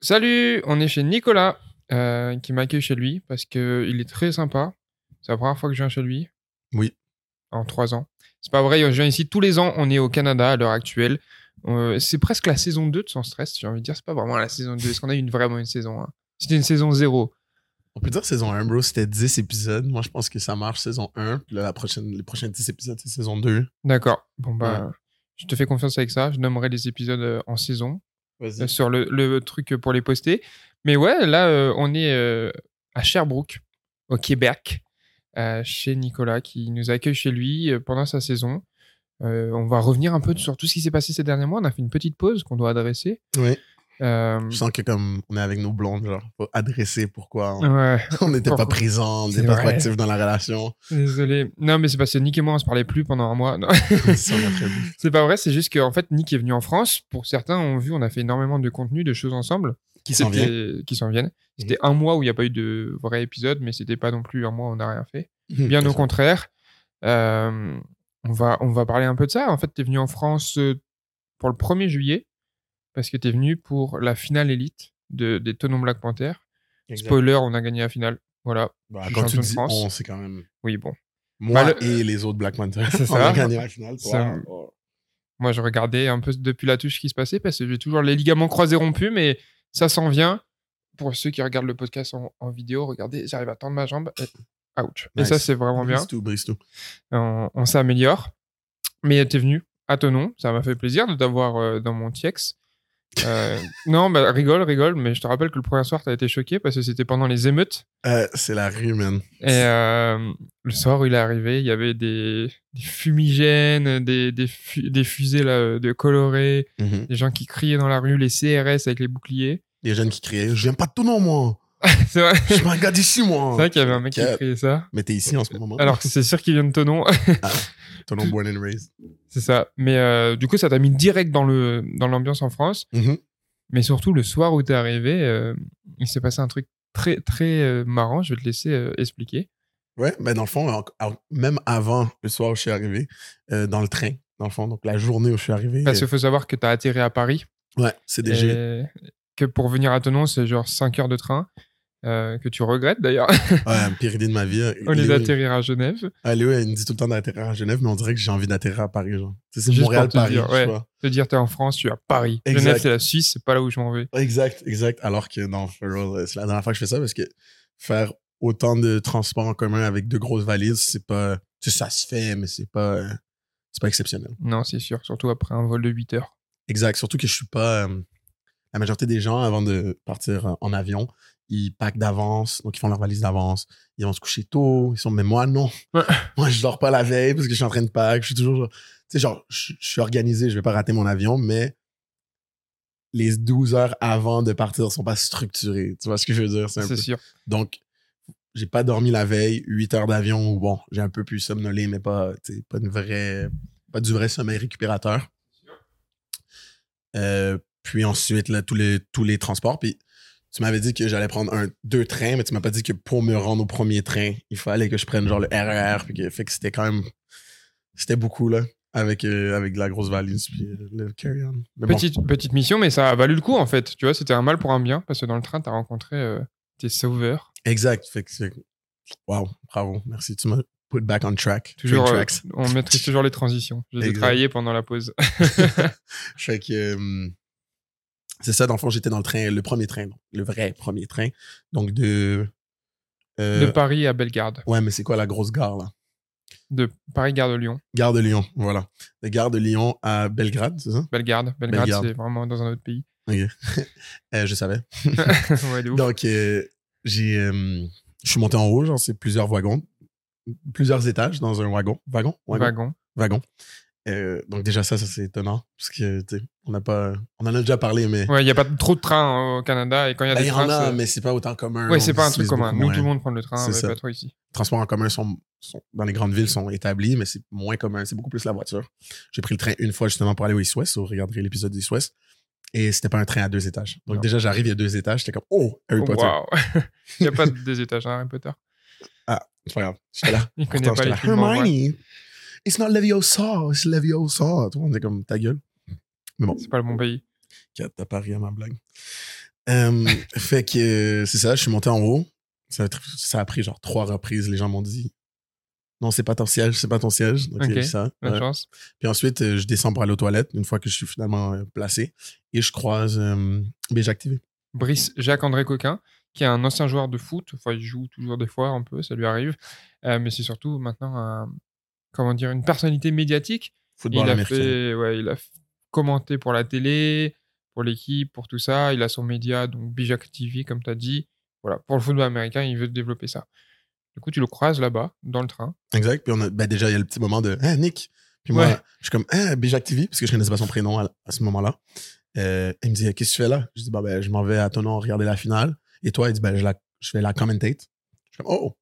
Salut, on est chez Nicolas euh, qui m'accueille chez lui parce qu'il est très sympa. C'est la première fois que je viens chez lui. Oui. En trois ans. C'est pas vrai, je viens ici tous les ans. On est au Canada à l'heure actuelle. Euh, c'est presque la saison 2 de Sans Stress, j'ai envie de dire. C'est pas vraiment la saison 2. Est-ce qu'on a eu une, vraiment une saison 1 C'était une saison 0. On peut dire saison 1, bro, c'était 10 épisodes. Moi, je pense que ça marche saison 1. Puis là, la prochaine, les prochains 10 épisodes, c'est saison 2. D'accord. Bon, bah, je te fais confiance avec ça. Je nommerai les épisodes euh, en saison. Sur le, le truc pour les poster. Mais ouais, là, euh, on est euh, à Sherbrooke, au Québec, euh, chez Nicolas, qui nous accueille chez lui pendant sa saison. On va revenir un peu sur tout ce qui s'est passé ces derniers mois. On a fait une petite pause qu'on doit adresser. Oui. Euh, Je sens que comme on est avec nos blondes, genre, faut adresser pourquoi on ouais, on n'était pas présents, on n'était pas trop vrai. actifs dans la relation. désolé. Non, mais c'est parce que Nick et moi, on se parlait plus pendant un mois. C'est pas vrai, c'est juste qu'en fait, Nick est venu en France. Pour certains ont vu, on a fait énormément de contenu, de choses ensemble. Qui s'en. C'était- Qui s'en viennent. C'était un mois où il n'y a pas eu de vrai épisode, mais c'était pas non plus un mois où on n'a rien fait. Bien au contraire. Euh, on, va, on va parler un peu de ça. En fait, tu es venu en France euh, pour le 1er juillet, parce que tu es venu pour la finale élite de, des Tonons Black Panther. Spoiler, on a gagné la finale. Voilà. Bah, quand tu dis France. on, c'est quand même Oui, bon. moi Bah, le- et les autres Black Panthers. C'est on ça. a gagné la finale. Ça- Oh. Moi, je regardais un peu depuis la touche ce qui se passait, parce que j'ai toujours les ligaments croisés rompus, mais ça s'en vient. Pour ceux qui regardent le podcast en, en vidéo, regardez, j'arrive à tendre ma jambe. et- Ouch. Et ça, c'est vraiment bien. Tout, brise tout. on, on s'améliore. Mais t'es venu à ton nom, ça m'a fait plaisir de t'avoir euh, dans mon TX. Euh, non, bah, rigole, rigole, mais je te rappelle que le premier soir, t'as été choqué parce que c'était pendant les émeutes. Euh, c'est la rue, man. Et euh, le soir où il est arrivé, il y avait des, des fumigènes, des, des, fu- des fusées là, de colorées, Mhm. des gens qui criaient dans la rue, les CRS avec les boucliers. Les jeunes qui criaient J'aime pas ton nom, moi. c'est vrai, Je suis un gars d'ici, moi. c'est vrai qu'il y avait un mec qui criait ça. Mais t'es ici en ce moment. Alors que c'est sûr qu'il vient de ton nom. Ton nom born and raised. c'est ça. Mais euh, du coup, ça t'a mis direct dans le dans l'ambiance en France. Mhm. Mais surtout, le soir où t'es arrivé, euh, il s'est passé un truc très, très euh, marrant. Je vais te laisser expliquer. Ouais, ben dans le fond, même avant le soir où je suis arrivé, dans le train, dans le fond, donc la journée où je suis arrivé. Parce qu'il faut savoir que t'as atterri à Paris. ouais, CDG. et que pour venir à Tonon, c'est genre 5 heures de train. Euh, que tu regrettes d'ailleurs, Ouais, pire idée de ma vie. au lieu d'atterrir à Genève. Ah, Léo, elle me dit tout le temps d'atterrir à Genève, mais on dirait que j'ai envie d'atterrir à Paris, genre. C'est te Montréal-Paris, dire, ouais. Te dire, t'es en France, tu es à Paris. Exact. Genève, c'est la Suisse, c'est pas là où je m'en vais. Exact, exact. Alors que non, real, c'est la dernière fois que je fais ça parce que faire autant de transports en commun avec deux grosses valises, c'est pas. Tu sais, ça se fait, mais c'est pas. euh, C'est pas exceptionnel. Non, c'est sûr, surtout après un vol de 8 heures. Exact. Surtout que je suis pas. euh, la majorité des gens, avant de partir euh, en avion, ils packent d'avance, donc ils font leur valise d'avance. Ils vont se coucher tôt. Ils sont, mais moi, non. Moi, je dors pas la veille parce que je suis en train de pack. Je suis toujours. Tu sais, genre, je, je suis organisé, je vais pas rater mon avion, mais les 12 heures avant de partir sont pas structurées. Tu vois ce que je veux dire? C'est peu- sûr. Donc, j'ai pas dormi la veille, 8 heures d'avion, ou bon, j'ai un peu pu somnoler, mais pas, pas une vraie, pas du vrai sommeil récupérateur. Euh, puis ensuite, là, tous les, tous les transports. Puis tu m'avais dit que j'allais prendre un, deux trains, mais tu m'as pas dit que pour me rendre au premier train, il fallait que je prenne genre le RER. Puis que, fait que c'était quand même, c'était beaucoup, là, avec, euh, avec de la grosse valise, puis euh, le carry-on. Bon, Petite, petite mission, mais ça a valu le coup en fait. Tu vois, c'était un mal pour un bien parce que dans le train, t'as rencontré euh, tes sauveurs. exact. Fait que c'est, wow, bravo, merci. Tu m'as put back on track. Toujours, on maîtrise toujours les transitions. J'ai travaillé pendant la pause. fait que c'est ça, dans le fond, j'étais dans le train, le premier train, donc, le vrai premier train. Donc de. euh, de Paris à Bellegarde. ouais, mais c'est quoi la grosse gare là? De Paris, Gare de Lyon. Gare de Lyon, voilà. De gare de Lyon à Belgrade, c'est ça? Bellegarde. Bellegarde. c'est vraiment dans un autre pays. Euh, je savais. ouais, de ouf. Donc, euh, j'ai. je suis monté en haut, genre, c'est plusieurs wagons, plusieurs étages dans un wagon. Wagon? Wagon. Wagon. Euh, donc, déjà, ça, ça c'est étonnant. Parce que, on n'a pas. On en a déjà parlé, mais. Ouais, il n'y a pas trop de trains au Canada et quand il y a Ben, des il y en trains. a, mais c'est pas autant commun. Ouais, c'est pas un truc commun. Nous, moins. tout le monde prend le train, ça. pas trop ici. Les transports en commun sont, sont- dans les grandes villes sont établis, mais c'est moins commun. C'est beaucoup plus la voiture. J'ai pris le train une fois justement pour aller au East West. Vous regarderez l'épisode d'East West. Et c'était pas un train à deux étages. Donc Non. déjà, j'arrive, il y a deux étages. J'étais comme, oh, Harry Oh, Potter. Il n'y a pas des étages à Harry Potter. C'est pas grave. J'étais là. Il connaît Pourtant, pas j'étais les là. Hermione, it's not Leviosa, it's Leviosa. Tout le monde est comme, ta gueule. Mais bon, C'est pas le bon pays. t'as parié à ma blague. Euh, fait que c'est ça, je suis monté en haut. Ça a, ça a pris genre trois reprises. Les gens m'ont dit non, c'est pas ton siège, c'est pas ton siège. Donc, Ok, ça. Bonne ouais. chance. Puis ensuite, euh, je descends pour aller aux toilettes une fois que je suis finalement euh, placé. Et je croise euh, BG Activé. Brice Jacques-André Coquin, qui est un ancien joueur de foot. Enfin, il joue toujours des fois un peu, ça lui arrive. Euh, mais c'est surtout maintenant un, comment dire, une personnalité médiatique. Football il a américain. fait, ouais, il a commenté pour la télé, pour l'équipe, pour tout ça. Il a son média, donc Bijac TV, comme tu as dit. Voilà, pour le football américain, il veut développer ça. Du coup, tu le croises là-bas, dans le train. Exact. Puis on a, ben déjà, il y a le petit moment de Hein, Nick? Puis moi, je suis comme Hein, BG Activé, parce que je connaissais pas son prénom à, à ce moment-là. Euh, il me dit Qu'est-ce que tu fais là Je dis bah, ben, Je m'en vais à ton nom regarder la finale. Et toi, il dit ben, je, la, je fais la commentate. Je suis comme Oh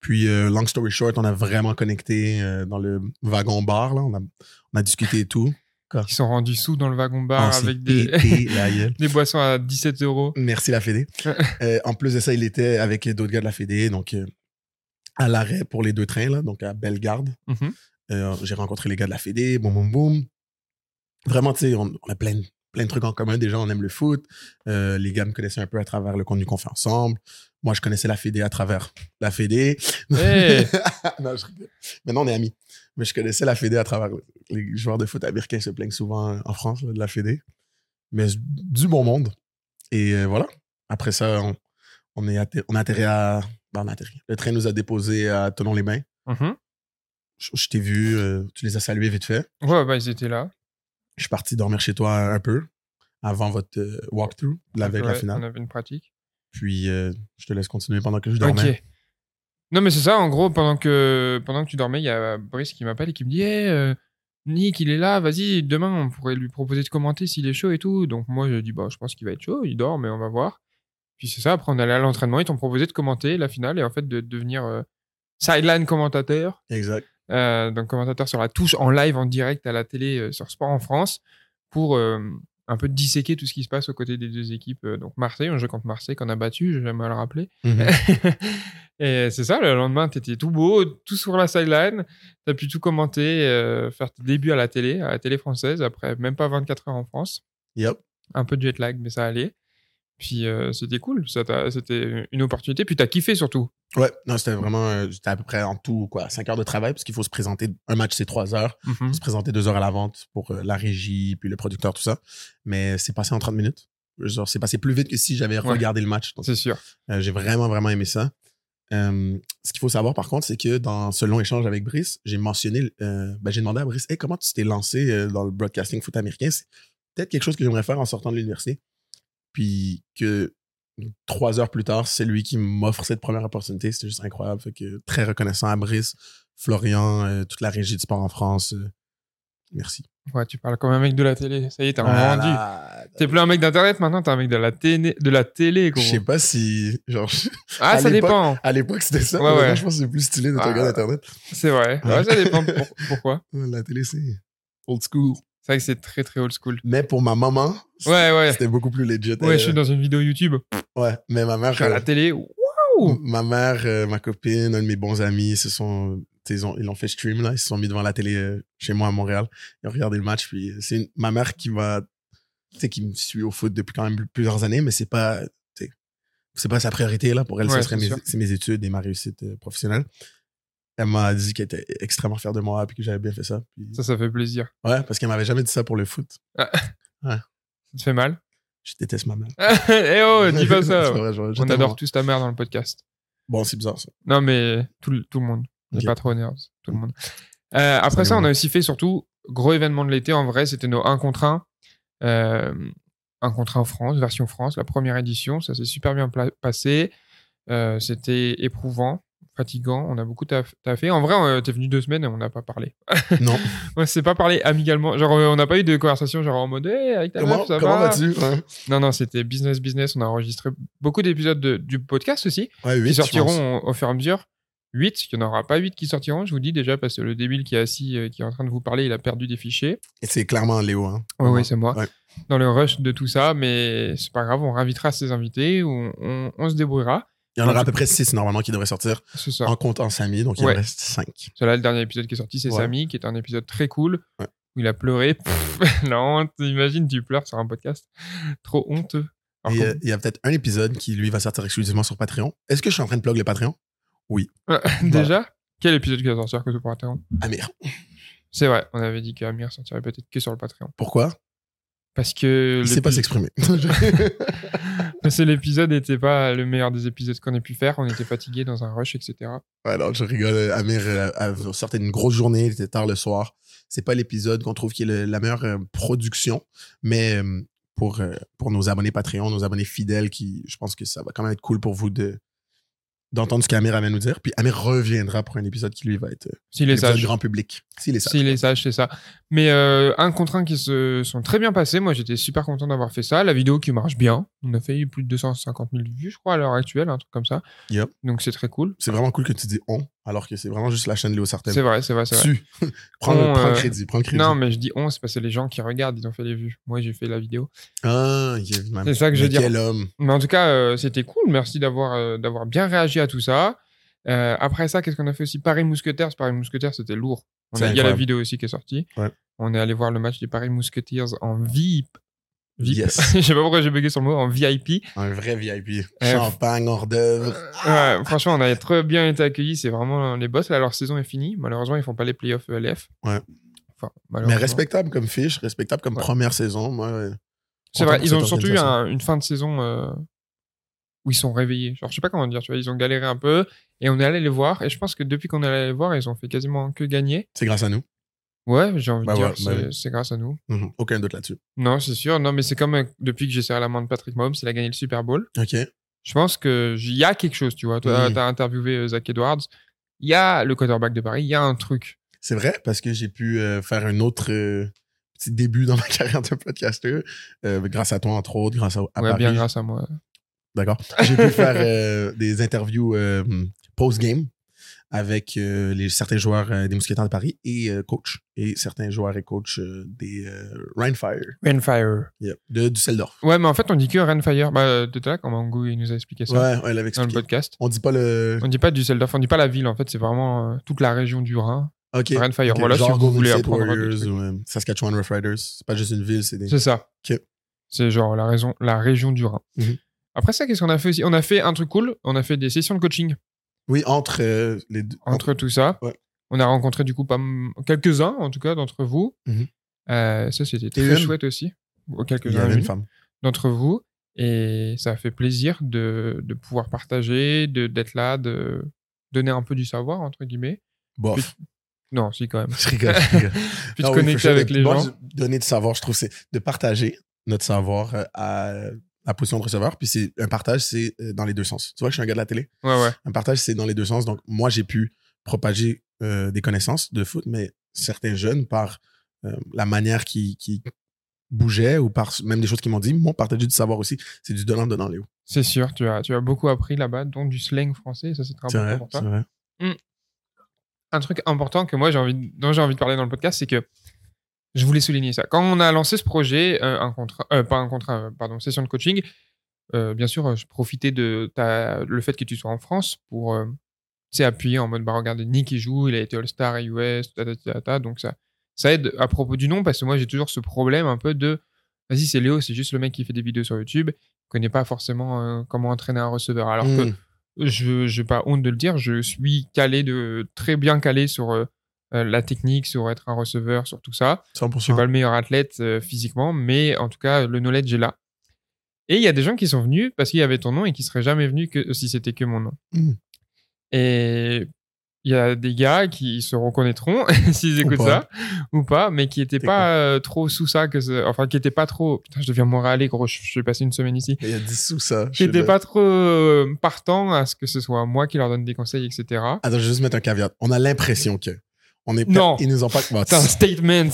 Puis, euh, long story short, on a vraiment connecté euh, dans le wagon bar. Là. On, a, on a discuté et tout. Ils sont rendus sous dans le wagon-bar avec des, boissons à 17 euros. Merci la Fédé. Euh, en plus de ça, il était avec d'autres gars de la Fédé, donc euh, à l'arrêt pour les deux trains, là, donc à Bellegarde. Mhm. Euh, J'ai rencontré les gars de la Fédé, boum, boum, boum. Vraiment, tu sais, on, on a plein, de- plein de trucs en commun. Déjà, on aime le foot. Euh, les gars me connaissaient un peu à travers le contenu qu'on fait ensemble. Moi, je connaissais la Fédé à travers la Fédé. Hey! non, je. Maintenant, on est amis. Mais je connaissais la Fédé à travers les joueurs de foot américains se plaignent souvent en France là, de la Fédé. Mais du bon monde. Et euh, voilà. Après ça, on, on, est atter- on a atterri à. ben, on. Le train nous a déposés à Tonon-les-Bains. Mhm. Je, je t'ai vu, euh, tu les as salués vite fait. Ouais, bah, ils étaient là. Je suis parti dormir chez toi un peu avant votre euh, walkthrough de la veille de la finale. On avait une pratique. Puis euh, je te laisse continuer pendant que je dormais. Ok. Non, mais c'est ça, en gros, pendant que, pendant que tu dormais, il y a Brice qui m'appelle et qui me dit Hey, euh, Nick, il est là, vas-y, demain, on pourrait lui proposer de commenter s'il est chaud et tout. Donc, moi, je dis Bah, je pense qu'il va être chaud, il dort, mais on va voir. Puis c'est ça, après, on allait à l'entraînement, ils t'ont proposé de commenter la finale et en fait, de devenir euh, sideline commentateur. Exact. Euh, donc commentateur sur la touche en live, en direct à la télé euh, sur Sport en France pour euh, un peu disséquer tout ce qui se passe aux côtés des deux équipes. Donc Marseille, on joue contre Marseille qu'on a battu, j'aime à le rappeler. Mhm. et c'est ça, le lendemain, tu étais tout beau, tout sur la sideline. Tu as pu tout commenter, faire tes débuts à la télé, à la télé française, après même pas 24 heures en France. Yep. Un peu de jet lag, mais ça allait. Puis euh, c'était cool, c'était une opportunité. Puis tu as kiffé surtout. Ouais, non, c'était vraiment. euh, J'étais à peu près en tout, quoi, 5 heures de travail, parce qu'il faut se présenter. Un match, c'est 3 heures. Mhm. se présenter deux heures à la vente pour euh, la régie, puis le producteur, tout ça. Mais c'est passé en 30 minutes. Genre, c'est passé plus vite que si j'avais Ouais. regardé le match. C'est sûr. j'ai vraiment, vraiment aimé ça. Euh, ce qu'il faut savoir, par contre, c'est que dans ce long échange avec Brice, j'ai mentionné, euh, ben, j'ai demandé à Brice, hey, comment tu t'es lancé euh, dans le broadcasting foot américain? C'est peut-être quelque chose que j'aimerais faire en sortant de l'université. Puis que trois heures plus tard, c'est lui qui m'offre cette première opportunité. C'était juste incroyable. Fait que très reconnaissant à Brice, Florian, euh, toute la régie du sport en France. euh, merci. Ouais, tu parles comme un mec de la télé. Ça y est, t'as Voilà. vendu. T'es plus un mec d'internet maintenant, t'es un mec de la télé, de la télé. Je sais pas si. Genre, Ah, ça dépend. à l'époque, c'était ça. Ouais, ouais. Je pense que c'est plus stylé d'être un Ah. gars d'Internet. C'est vrai. Ouais, ça dépend. pour- pourquoi? La télé, c'est old school. C'est vrai que c'est très très old school. Mais pour ma maman, Ouais, ouais. c'était beaucoup plus legit. Ouais, je suis dans une vidéo YouTube. ouais, mais ma mère, Je suis à la euh, télé. Waouh ma mère, euh, ma copine, un de mes bons amis, se sont, ils ont, ils fait stream là, ils se sont mis devant la télé euh, chez moi à Montréal, ils ont regardé le match. Puis euh, c'est ma mère qui sais, qui me suit au foot depuis quand même plusieurs années, mais c'est pas, c'est pas sa priorité là. Pour elle, Ouais, ce serait c'est mes, études et ma réussite euh, professionnelle. Elle m'a dit qu'elle était extrêmement fière de moi puis que j'avais bien fait ça. Puis- Ça, ça fait plaisir. Ouais, parce qu'elle m'avait jamais dit ça pour le foot. Ça te fait mal? Je déteste ma mère. Eh oh, dis pas ça. vrai, je- je On adore tous ta mère dans le podcast. Bon, c'est bizarre ça. Non, mais tout, le- tout le monde. On n'est Ok. pas trop nerds. Tout le monde. Euh, après Ça on a aussi fait surtout gros événement de l'été. En vrai, c'était nos 1 contre 1. Euh, 1 contre 1 France, version France, la première édition. Ça s'est super bien passé. Euh, c'était éprouvant, fatigant. On a beaucoup taff- taffé. En vrai, on- t'es venu deux semaines et on n'a pas parlé. Non. On s'est pas parlé amigalement. Genre, euh, on n'a pas eu de conversation genre en mode hey, avec ta comment meuf, ça comment va? vas-tu? Ouais, Non, non, c'était business, business. On a enregistré beaucoup d'épisodes de- du podcast aussi ouais huit, qui je pense. sortiront au, au fur et à mesure. 8, il n'y en aura pas 8 qui sortiront, je vous dis déjà, parce que le débile qui est assis, euh, qui est en train de vous parler, il a perdu des fichiers. Et c'est clairement Léo. Hein. Oui, oui, c'est moi. Ouais. Dans le rush de tout ça, mais c'est pas grave, on réinvitera ses invités, on, on, on se débrouillera. Il y en aura à peu près 6 normalement qui devraient sortir C'est ça. en comptant Samy, donc il Ouais. en reste 5. C'est là le dernier épisode qui est sorti, c'est Ouais. Samy, qui est un épisode très cool, Ouais. où il a pleuré. Pff, la honte, imagine, tu pleures sur un podcast. Trop honteux. Euh, il y a peut-être un épisode qui, lui, va sortir exclusivement sur Patreon. Est-ce que je suis en train de plug le Patreon? Oui. déjà? Quel épisode qui va sortir que sur Patreon? Amir. C'est vrai, on avait dit qu'Amir sortirait peut-être que sur le Patreon. Pourquoi? Parce que. Il sait pas s'exprimer. Que l'épisode n'était pas le meilleur des épisodes qu'on ait pu faire. On était fatigué dans un rush, etc. Ouais, non, je rigole. Amir euh, sortait d'une grosse journée, il était tard le soir. C'est pas l'épisode qu'on trouve qui est la meilleure euh, production, mais euh, pour, pour nos abonnés Patreon, nos abonnés fidèles, qui, je pense que ça va quand même être cool pour vous de, d'entendre ce qu'Amir avait à nous dire. Puis Amir reviendra pour un épisode qui lui va être euh, S'il est sage. grand public. S'il est sage. S'il est sage, c'est ça. Mais euh, un contre un qui se sont très bien passés. Moi, j'étais super content d'avoir fait ça. La vidéo qui marche bien. On a fait plus de 250 000 vues, je crois, à l'heure actuelle, un truc comme ça. Yep. Donc c'est très cool. C'est vraiment cool que tu dis on, alors que c'est vraiment juste la chaîne Léo Sartel. C'est vrai, c'est vrai, c'est vrai. prends, le, prends le, crédit, prends le crédit. Non, mais je dis on, c'est parce que les gens qui regardent, ils ont fait les vues. Moi, j'ai fait la vidéo. Ah, c'est ça que je veux dire. Quel homme. Mais en tout cas, euh, c'était cool. Merci d'avoir d'avoir bien réagi à tout ça. Euh, après ça, qu'est-ce qu'on a fait aussi? Paris Mousquetaires. Paris Mousquetaires, c'était lourd. On a, il y a la vidéo aussi qui est sortie. On est allé voir le match des Paris Mousquetaires en VIP. VIP. Yes. Je sais pas pourquoi j'ai bugué sur le mot, en VIP. Un vrai VIP. Champagne, hors d'œuvre. ouais, franchement, on a très bien été accueillis. C'est vraiment les boss. Là, leur saison est finie. Malheureusement, ils font pas les playoffs ELF. Ouais. Enfin, Mais respectable comme fiche, respectable comme première saison. Moi, c'est vrai, ils ont surtout eu une fin de saison euh, où ils sont réveillés. Genre, je sais pas comment dire, tu vois, ils ont galéré un peu et on est allé les voir. Et je pense que depuis qu'on est allé les voir, ils ont fait quasiment que gagner. C'est grâce à nous. Ouais, j'ai envie de bah dire, bah c'est grâce à nous. Mhm. Aucun doute là-dessus. Non, c'est sûr. Non, mais c'est comme euh, depuis que j'ai serré la main de Patrick Mahomes, il a gagné le Super Bowl. Ok. Je pense qu'il y a quelque chose, tu vois. Tu as interviewé euh, Zach Edwards. Il y a le quarterback de Paris, il y a un truc. C'est vrai, parce que j'ai pu euh, faire un autre petit début dans ma carrière de podcaster, grâce à toi, entre autres, grâce à, à ouais, bien grâce à moi. D'accord. J'ai pu faire des interviews post-game avec euh, les, certains joueurs des Mousquetaires de Paris et coach. Et certains joueurs et coach des Rainfire. Rainfire. Yep, de Düsseldorf. Ouais, mais en fait, on dit que Rainfire. Bah, quand Mangou il nous a expliqué ça. Ouais, ouais, il avait expliqué. Dans le podcast. On dit pas le. On dit pas Düsseldorf, on dit pas la ville, en fait, c'est vraiment toute la région du Rhin. Ok. Rainfire. Voilà, si vous voulez apprendre. Warriors ou Saskatchewan Rough Riders. C'est pas juste une ville, c'est des. C'est ça. Ok. C'est genre la, raison, la région du Rhin. Mm-hmm. Après ça, qu'est-ce qu'on a fait aussi? On a fait un truc cool. On a fait des sessions de coaching. Oui, entre euh, les deux. Entre tout ça. On a rencontré du coup pas quelques-uns, en tout cas, d'entre vous. Mhm. Euh, ça, c'était très chouette aussi. Quelques-uns d'entre vous. Et ça a fait plaisir de, de pouvoir partager, d'être là, de donner un peu du savoir, entre guillemets. Bof. Non, si, quand même. Je rigole, je rigole. Puis de connecter avec les gens. Donner du savoir, je trouve, c'est de partager notre savoir euh, à la position de receveur. Puis c'est un partage, c'est euh, dans les deux sens. Tu vois que je suis un gars de la télé? Ouais, ouais. Un partage, c'est dans les deux sens. Donc, moi, j'ai pu propager euh, des connaissances de foot, mais certains jeunes, par euh, la manière qui, qui bougeait ou par même des choses qu'ils m'ont dit, m'ont partagé du savoir aussi. C'est du donnant-donnant, Léo. C'est sûr. Tu as, tu as beaucoup appris là-bas, dont du slang français. Ça, c'est très important pour toi. Mmh. Un truc important que moi, j'ai envie, dont j'ai envie de parler dans le podcast, c'est que je voulais souligner ça. Quand on a lancé ce projet, euh, un contrat, euh, pas un contrat, euh, pardon, session de coaching, bien sûr, je profitais de ta, le fait que tu sois en France pour appuyer en mode bah regardez Nick il joue, il a été All-Star US, donc ça, ça aide à propos du nom parce que moi j'ai toujours ce problème un peu de vas-y c'est Léo, c'est juste le mec qui fait des vidéos sur YouTube, il connaît pas forcément comment entraîner un receveur. Alors que mmh. je n'ai pas honte de le dire, je suis calé de très bien calé sur euh, la technique, sur être un receveur, sur tout ça. 100%. Je suis pas le meilleur athlète euh, physiquement, mais en tout cas, le knowledge est là. Et il y a des gens qui sont venus parce qu'il y avait ton nom et qui seraient jamais venus que si c'était que mon nom. Mmh. Et il y a des gars qui se reconnaîtront s'ils écoutent ça ou pas, mais qui n'étaient pas euh, trop sous ça, que enfin qui n'étaient pas trop. Putain, je deviens montréalais, gros. Je, suis passé une semaine ici. Il y a 10 sous ça. Qui n'étaient pas trop partants à ce que ce soit moi qui leur donne des conseils, etc. Attends, je vais juste mettre un caveat. On a l'impression que on est non. Ils nous ont pas. C'est un statement.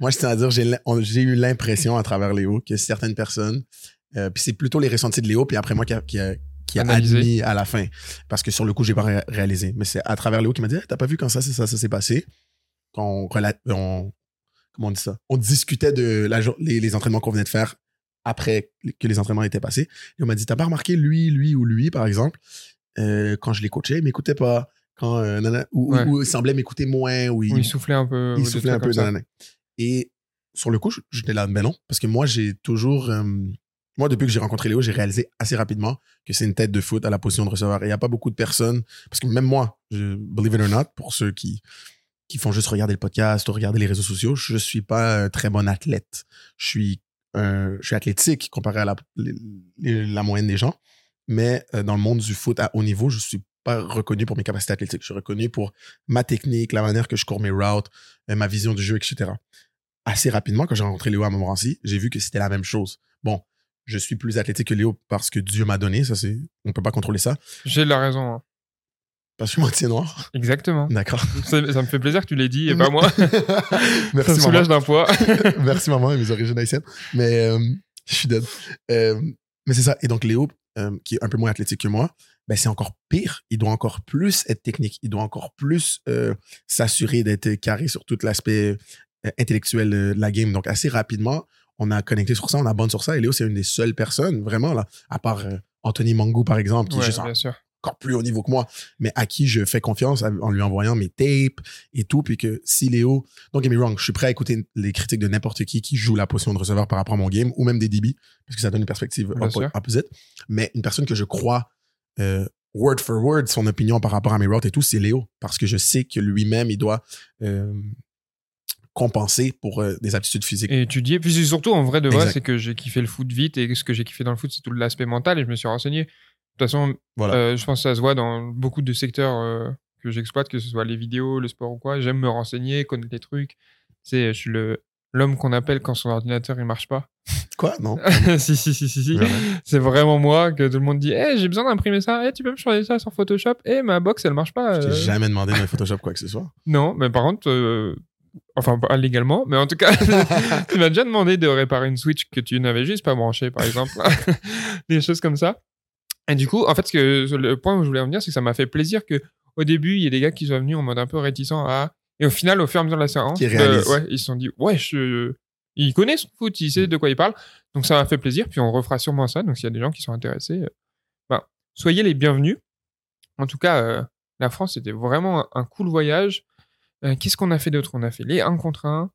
Moi, je tiens à dire, j'ai eu l'impression à travers Léo que certaines personnes, euh, puis c'est plutôt les ressentis de Léo, puis après moi qui a, qui a, qui a admis à la fin. Parce que sur le coup, j'ai pas réalisé. Mais c'est à travers Léo qui m'a dit T'as pas vu quand ça, ça, ça s'est passé? Quand on, Comment on dit ça? On discutait de la, les, les entraînements qu'on venait de faire après que les entraînements étaient passés. Et on m'a dit T'as pas remarqué lui, lui ou lui, par exemple euh, Quand je les coachais, il m'écoutait pas quand euh, ou, il semblait m'écouter moins ou il, soufflait un peu il soufflait un peu et sur le coup j'étais là mais non parce que moi j'ai toujours euh, moi, depuis que j'ai rencontré Léo, j'ai réalisé assez rapidement que c'est une tête de foot à la position de receveur. Et il n'y a pas beaucoup de personnes, parce que même moi, je, believe it or not, pour ceux qui, qui font juste regarder le podcast ou regarder les réseaux sociaux, je suis pas un très bon athlète. Je suis, je suis athlétique comparé à la, la moyenne des gens. Mais euh, dans le monde du foot à haut niveau, je suis pas reconnu pour mes capacités athlétiques. Je suis reconnu pour ma technique, la manière que je cours mes routes, euh, ma vision du jeu, etc. Assez rapidement, quand j'ai rencontré Léo à Montmorency, j'ai vu que c'était la même chose. Bon, je suis plus athlétique que Léo parce que Dieu m'a donné, ça c'est, on peut pas contrôler ça. J'ai la raison. Hein. Parce que suis moitié noir. Exactement. D'accord. Ça, me fait plaisir que tu l'aies dit et pas moi. Merci, ça me soulage d'un poids. Merci maman et mes origines haïtiennes. Mais euh, je suis dead. Euh, mais c'est ça. Et donc Léo, euh, qui est un peu moins athlétique que moi, ben c'est encore pire. Il doit encore plus être technique. Il doit encore plus s'assurer d'être carré sur tout l'aspect intellectuel de la game. Donc assez rapidement, on a connecté sur ça, on a bonne sur ça. Et Léo, c'est une des seules personnes, vraiment, là, à part euh, Anthony Mangou, par exemple, qui est encore plus haut niveau que moi, mais à qui je fais confiance en lui envoyant mes tapes et tout. Puis que si Léo, don't get me wrong, je suis prêt à écouter les critiques de n'importe qui qui joue la position de receveur par rapport à mon game, ou même des DB, parce que ça donne une perspective opposite. Mais une personne que je crois euh, word for word son opinion par rapport à mes routes et tout, c'est Léo. Parce que je sais que lui-même, il doit euh, compenser pour euh, des aptitudes physiques. Et étudier. Puis surtout, en vrai de vrai, c'est que j'ai kiffé le foot vite et ce que j'ai kiffé dans le foot, c'est tout l'aspect mental et je me suis renseigné. De toute façon, euh, je pense que ça se voit dans beaucoup de secteurs euh, que j'exploite, que ce soit les vidéos, le sport ou quoi. J'aime me renseigner, connaître les trucs. C'est, je suis le l'homme qu'on appelle quand son ordinateur il marche pas. Quoi? Non. si si si si si. C'est vraiment moi que tout le monde dit "Eh, j'ai besoin d'imprimer ça. Eh, tu peux me changer ça sur Photoshop Eh, ma box elle marche pas." Je t'ai jamais demandé de Photoshop quoi que ce soit. Non, mais par contre Enfin, pas légalement, mais en tout cas, tu m'as déjà demandé de réparer une Switch que tu n'avais juste pas branchée, par exemple. Des choses comme ça. Et du coup, en fait, ce que, le point où je voulais en venir, c'est que ça m'a fait plaisir que au début, il y ait des gars qui sont venus en mode un peu réticent à. Et au final, au fur et à mesure de la séance, euh, ouais, ils se sont dit, ouais, je... il connaît son foot, il sait de quoi il parle. Donc ça m'a fait plaisir. Puis on refera sûrement ça. Donc s'il y a des gens qui sont intéressés, euh, ben, soyez les bienvenus. En tout cas, euh, la France, c'était vraiment un cool voyage. Euh, qu'est-ce qu'on a fait d'autre? On a fait les 1 contre 1,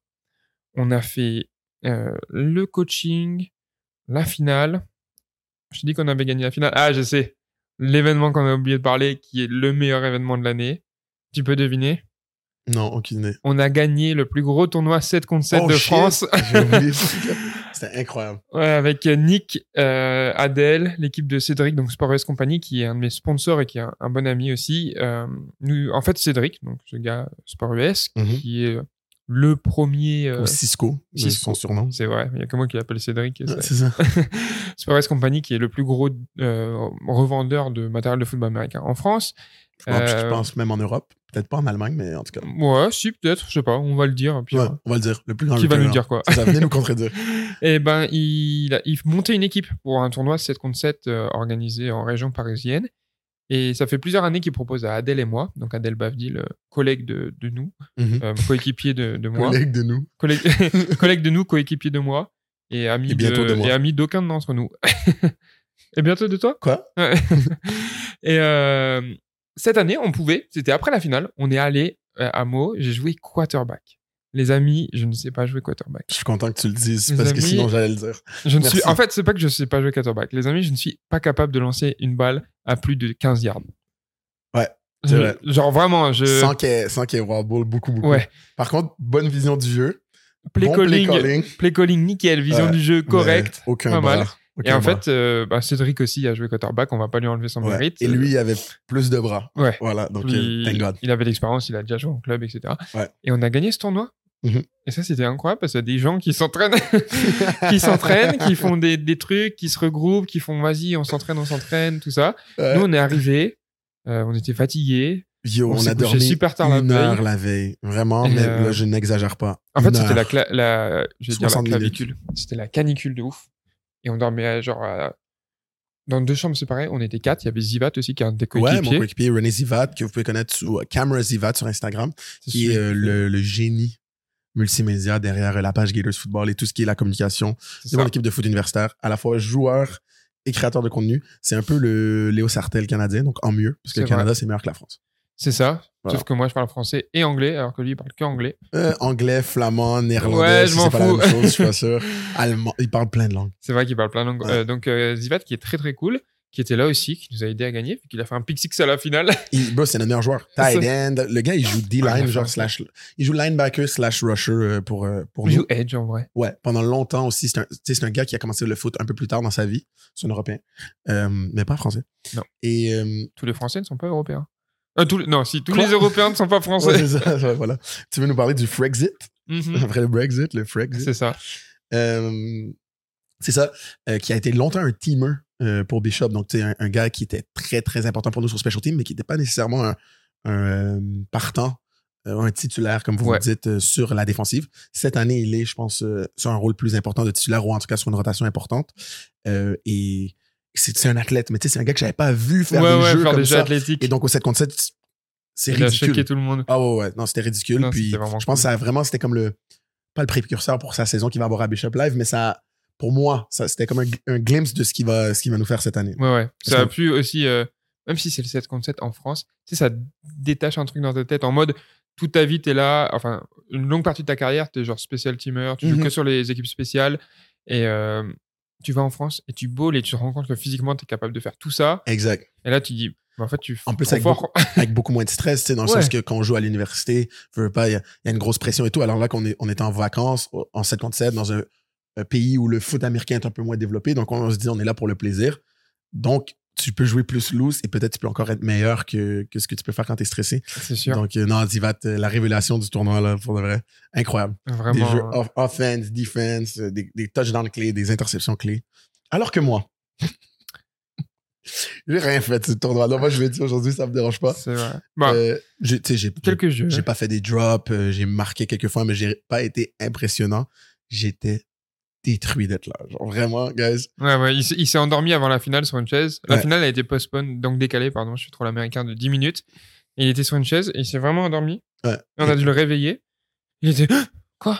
on a fait euh, le coaching, la finale. Je dis qu'on avait gagné la finale. Ah, je sais. L'événement qu'on a oublié de parler, qui est le meilleur événement de l'année. Tu peux deviner? Non, aucune idée. On a gagné le plus gros tournoi 7 contre 7 de France. C'était incroyable. Ouais, avec Nick, euh, Adèle, l'équipe de Cédric, donc Sport Company, qui est un de mes sponsors et qui est un, bon ami aussi. Euh, nous, en fait, Cédric, donc ce gars Sport US, mhm. qui est le premier. Euh, Cisco, Cisco, son surnom. C'est vrai, il y a que moi qui l'appelle Cédric. c'est ça. Sport Company, qui est le plus gros euh, revendeur de matériel de football américain en France. Je euh, pense même en Europe. Peut-être pas en Allemagne, mais en tout cas. Ouais, si, peut-être, je sais pas, on va le dire. Puis, ouais, on va le dire. Le plus grand Qui va nous dire quoi? Ça venait nous contredire. Eh ben, il, a, il montait une équipe pour un tournoi 7 contre 7 euh, organisé en région parisienne. Et ça fait plusieurs années qu'il propose à Adèle et moi, donc Adèle Bavdil, collègue de, de nous, mhm. euh, coéquipier de, de, moi. Collègue de nous. Collègue, collègue de nous, coéquipier de moi. Et ami, bientôt de, d'aucun d'entre nous. et bientôt de toi? Quoi? Et euh, cette année, on pouvait, c'était après la finale, on est allé euh, à Meaux, j'ai joué quarterback. Les amis, je ne sais pas jouer quarterback. Je suis content que tu le dises parce que sinon j'allais le dire. Je ne suis, en fait, c'est pas que je ne sais pas jouer quarterback. Les amis, je ne suis pas capable de lancer une balle à plus de 15 yards. Ouais. Vrai. Genre vraiment, je. Sans qu'il y ait beaucoup, beaucoup. Ouais. Par contre, bonne vision du jeu. Play, bon calling, play calling, play calling. nickel. Vision du jeu correct. Aucun pas mal et en fait, euh, bah, Cédric aussi a joué quarterback, on va pas lui enlever son mérite. Et lui, il avait plus de bras. Ouais. Voilà, donc thank God. Il avait l'expérience, il a déjà joué en club, etc. Ouais. Et on a gagné ce tournoi. Mhm. Et ça, c'était incroyable parce qu'il y a des gens qui s'entraînent, qui s'entraînent, qui font des, des, trucs, qui se regroupent, qui font vas-y, on s'entraîne, on s'entraîne, tout ça. Nous, on est arrivés, euh, on était fatigués. Yo, on, a dormi super tard une la heure la veille. Vraiment, mais là, je n'exagère pas. En fait, c'était la, la, je vais dire la clavicule. C'était la canicule de ouf. Et on dormait genre à dans deux chambres séparées, on était quatre. Il y avait Zivat aussi, qui est un des coéquipiers. Ouais, mon coéquipier René Zivat, que vous pouvez connaître sous euh, Camera Zivat sur Instagram, qui est euh, le, génie multimédia derrière la page Gators Football et tout ce qui est la communication. C'est mon équipe de foot universitaire, à la fois joueur et créateur de contenu. C'est un peu le Léo Sartel canadien, donc en mieux, parce que le Canada, c'est meilleur que la France. C'est ça. Sauf que moi, je parle français et anglais, alors que lui, il parle que anglais. Euh, anglais, flamand, néerlandais. Ouais, je c'est pas la fous. même chose, je suis pas sûr. Allemand. Il parle plein de langues. C'est vrai qu'il parle plein de langues. Ouais. Euh, donc, euh, Zivat, qui est très très cool, qui était là aussi, qui nous a aidé à gagner, puis qu'il a fait un pick six à la finale. Il, bro, c'est notre meilleur joueur. Tight end. Le gars, il joue Ouais, D-line, genre slash. Il joue linebacker slash rusher euh, pour, euh, pour Il nous. joue Edge en vrai. Ouais, pendant longtemps aussi. C'est un, c'est un gars qui a commencé le foot un peu plus tard dans sa vie. C'est un Européen. Euh, mais pas français. Non. Et. euh, Tous les Français ne sont pas européens. Euh, tous Non, si, tous Quoi? les Européens ne sont pas ouais, français. c'est ça, ouais, voilà. Tu veux nous parler du Frexit? Mhm. Après le Brexit, le Frexit. C'est ça. Euh, c'est ça, euh, qui a été longtemps un teamer euh, pour Bishop. Donc, tu sais, un, un gars qui était très, très important pour nous sur Special Team, mais qui n'était pas nécessairement un, un, euh, partant, un titulaire, comme vous Ouais. vous dites, sur la défensive. Cette année, il est, je pense, sur un rôle plus important de titulaire, ou en tout cas sur une rotation importante. Et c'est c'est un athlète, mais tu sais, c'est un gars que j'avais pas vu faire ouais, des ouais, jeux faire comme des ça. athlétiques. Et donc, au 7 contre 7, c'est il a ridicule. tout le monde. Ah ouais, ouais. Non, c'était ridicule. Non, puis je pense que ça a vraiment, c'était comme le, pas le précurseur pour sa saison qu'il va avoir à Bishop Live, mais ça, pour moi, ça, c'était comme un, un glimpse de ce qu'il va, ce va nous faire cette année. Ouais, ouais. Ça a pu aussi, euh, même si c'est le 7 contre 7 en France, tu sais, ça détache un truc dans ta tête en mode toute ta vie, t'es là, enfin, une longue partie de ta carrière, t'es genre special teamer, tu joues Mhm. que sur les équipes spéciales et euh, tu vas en France et tu bowls et tu te rends compte que physiquement, t'es capable de faire tout ça. Exact. Et là, tu dis, en fait, tu En plus, avec beaucoup moins de stress, tu dans le Ouais. sens que quand on joue à l'université, il y, a il y a une grosse pression et tout. Alors là, qu'on est, on est en vacances, en 7 contre 7, dans un pays où le foot américain est un peu moins développé. Donc, on, se dit, on est là pour le plaisir. Donc, tu peux jouer plus loose et peut-être tu peux encore être meilleur que, que ce que tu peux faire quand tu es stressé. C'est sûr. Donc, euh, non, Divat, euh, la révélation du tournoi, là, pour de vrai, incroyable. Vraiment. Des jeux off- offense, defense, euh, des, des touchdowns clés, des interceptions clés. Alors que moi, j'ai rien fait de ce tournoi-là. Moi, je vais dire aujourd'hui, ça me dérange pas. C'est vrai. Bah, Euh, j'ai, quelques jeux. pas fait des drops, j'ai marqué quelques fois, mais j'ai pas été impressionnant. J'étais détruit d'être là. Genre vraiment, guys. Ouais, ouais, il, s'est- il s'est endormi avant la finale sur une chaise. La Ouais. finale a été postpone, donc décalée, pardon, je suis trop l'américain de 10 minutes. Et il était sur une chaise et il s'est vraiment endormi. Ouais. Et on a dû le réveiller. Il était Quoi?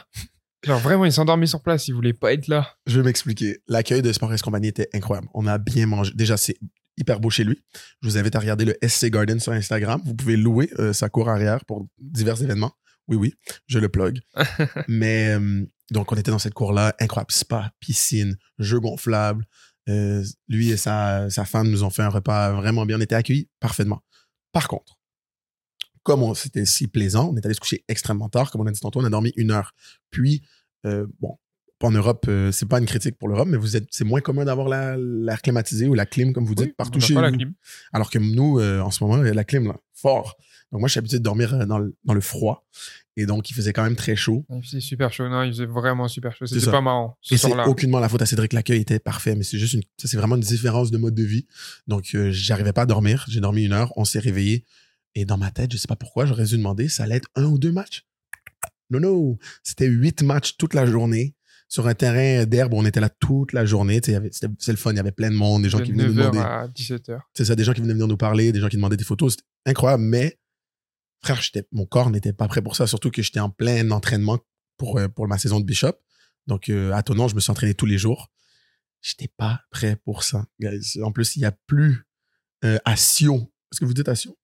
Genre vraiment, il s'est endormi sur place, il voulait pas être là. Je vais m'expliquer. L'accueil de Sport Compagnie était incroyable. On a bien mangé. Déjà, c'est hyper beau chez lui. Je vous invite à regarder le SC Garden sur Instagram. Vous pouvez louer euh, sa cour arrière pour divers événements. Oui, oui, je le plug. Mais euh, donc, on était dans cette cour-là. Incroyable. Spa, piscine, jeux gonflables. Euh, lui et sa, sa femme nous ont fait un repas vraiment bien. On était accueillis parfaitement. Par contre, comme on- c'était si plaisant, on est allé se coucher extrêmement tard. Comme on a dit tantôt, on a dormi une heure. Puis, euh, bon, en Europe, euh, c'est pas une critique pour l'Europe, mais vous êtes, c'est moins commun d'avoir la- l'air climatisé ou la clim, comme vous dites, Oui, partout on chez pas la clim. Alors que nous, en ce moment, il y a la clim, là, fort. Donc moi, je suis habitué de dormir euh, dans le, dans le froid. Et donc, il faisait quand même très chaud. Il faisait super chaud, non, il faisait vraiment super chaud. C'est C'était pas marrant ce Et c'est aucunement la faute à Cédric. L'accueil était parfait, mais c'est juste une, ça, c'est vraiment une différence de mode de vie. Donc, euh, j'arrivais pas à dormir. J'ai dormi une heure. On s'est réveillé. Et dans ma tête, je sais pas pourquoi, j'aurais dû demander, ça allait être un ou deux matchs? Non, non. C'était huit matchs toute la journée. Sur un terrain d'herbe on était là toute la journée. Tu sais, il c'était- C'est le fun. Il y avait plein de monde, des gens De qui venaient nous 9h demander. à 17h. C'est ça, des gens qui venaient venir nous parler, des gens qui demandaient des photos. C'était incroyable, mais frère, mon corps n'était pas prêt pour ça, surtout que j'étais en plein entraînement pour, euh, pour ma saison de Bishop. Donc, euh, à Tonon, je me suis entraîné tous les jours. J'étais pas prêt pour ça. En plus, il n'y a plus euh, à Sion. Est-ce que vous dites à Sion?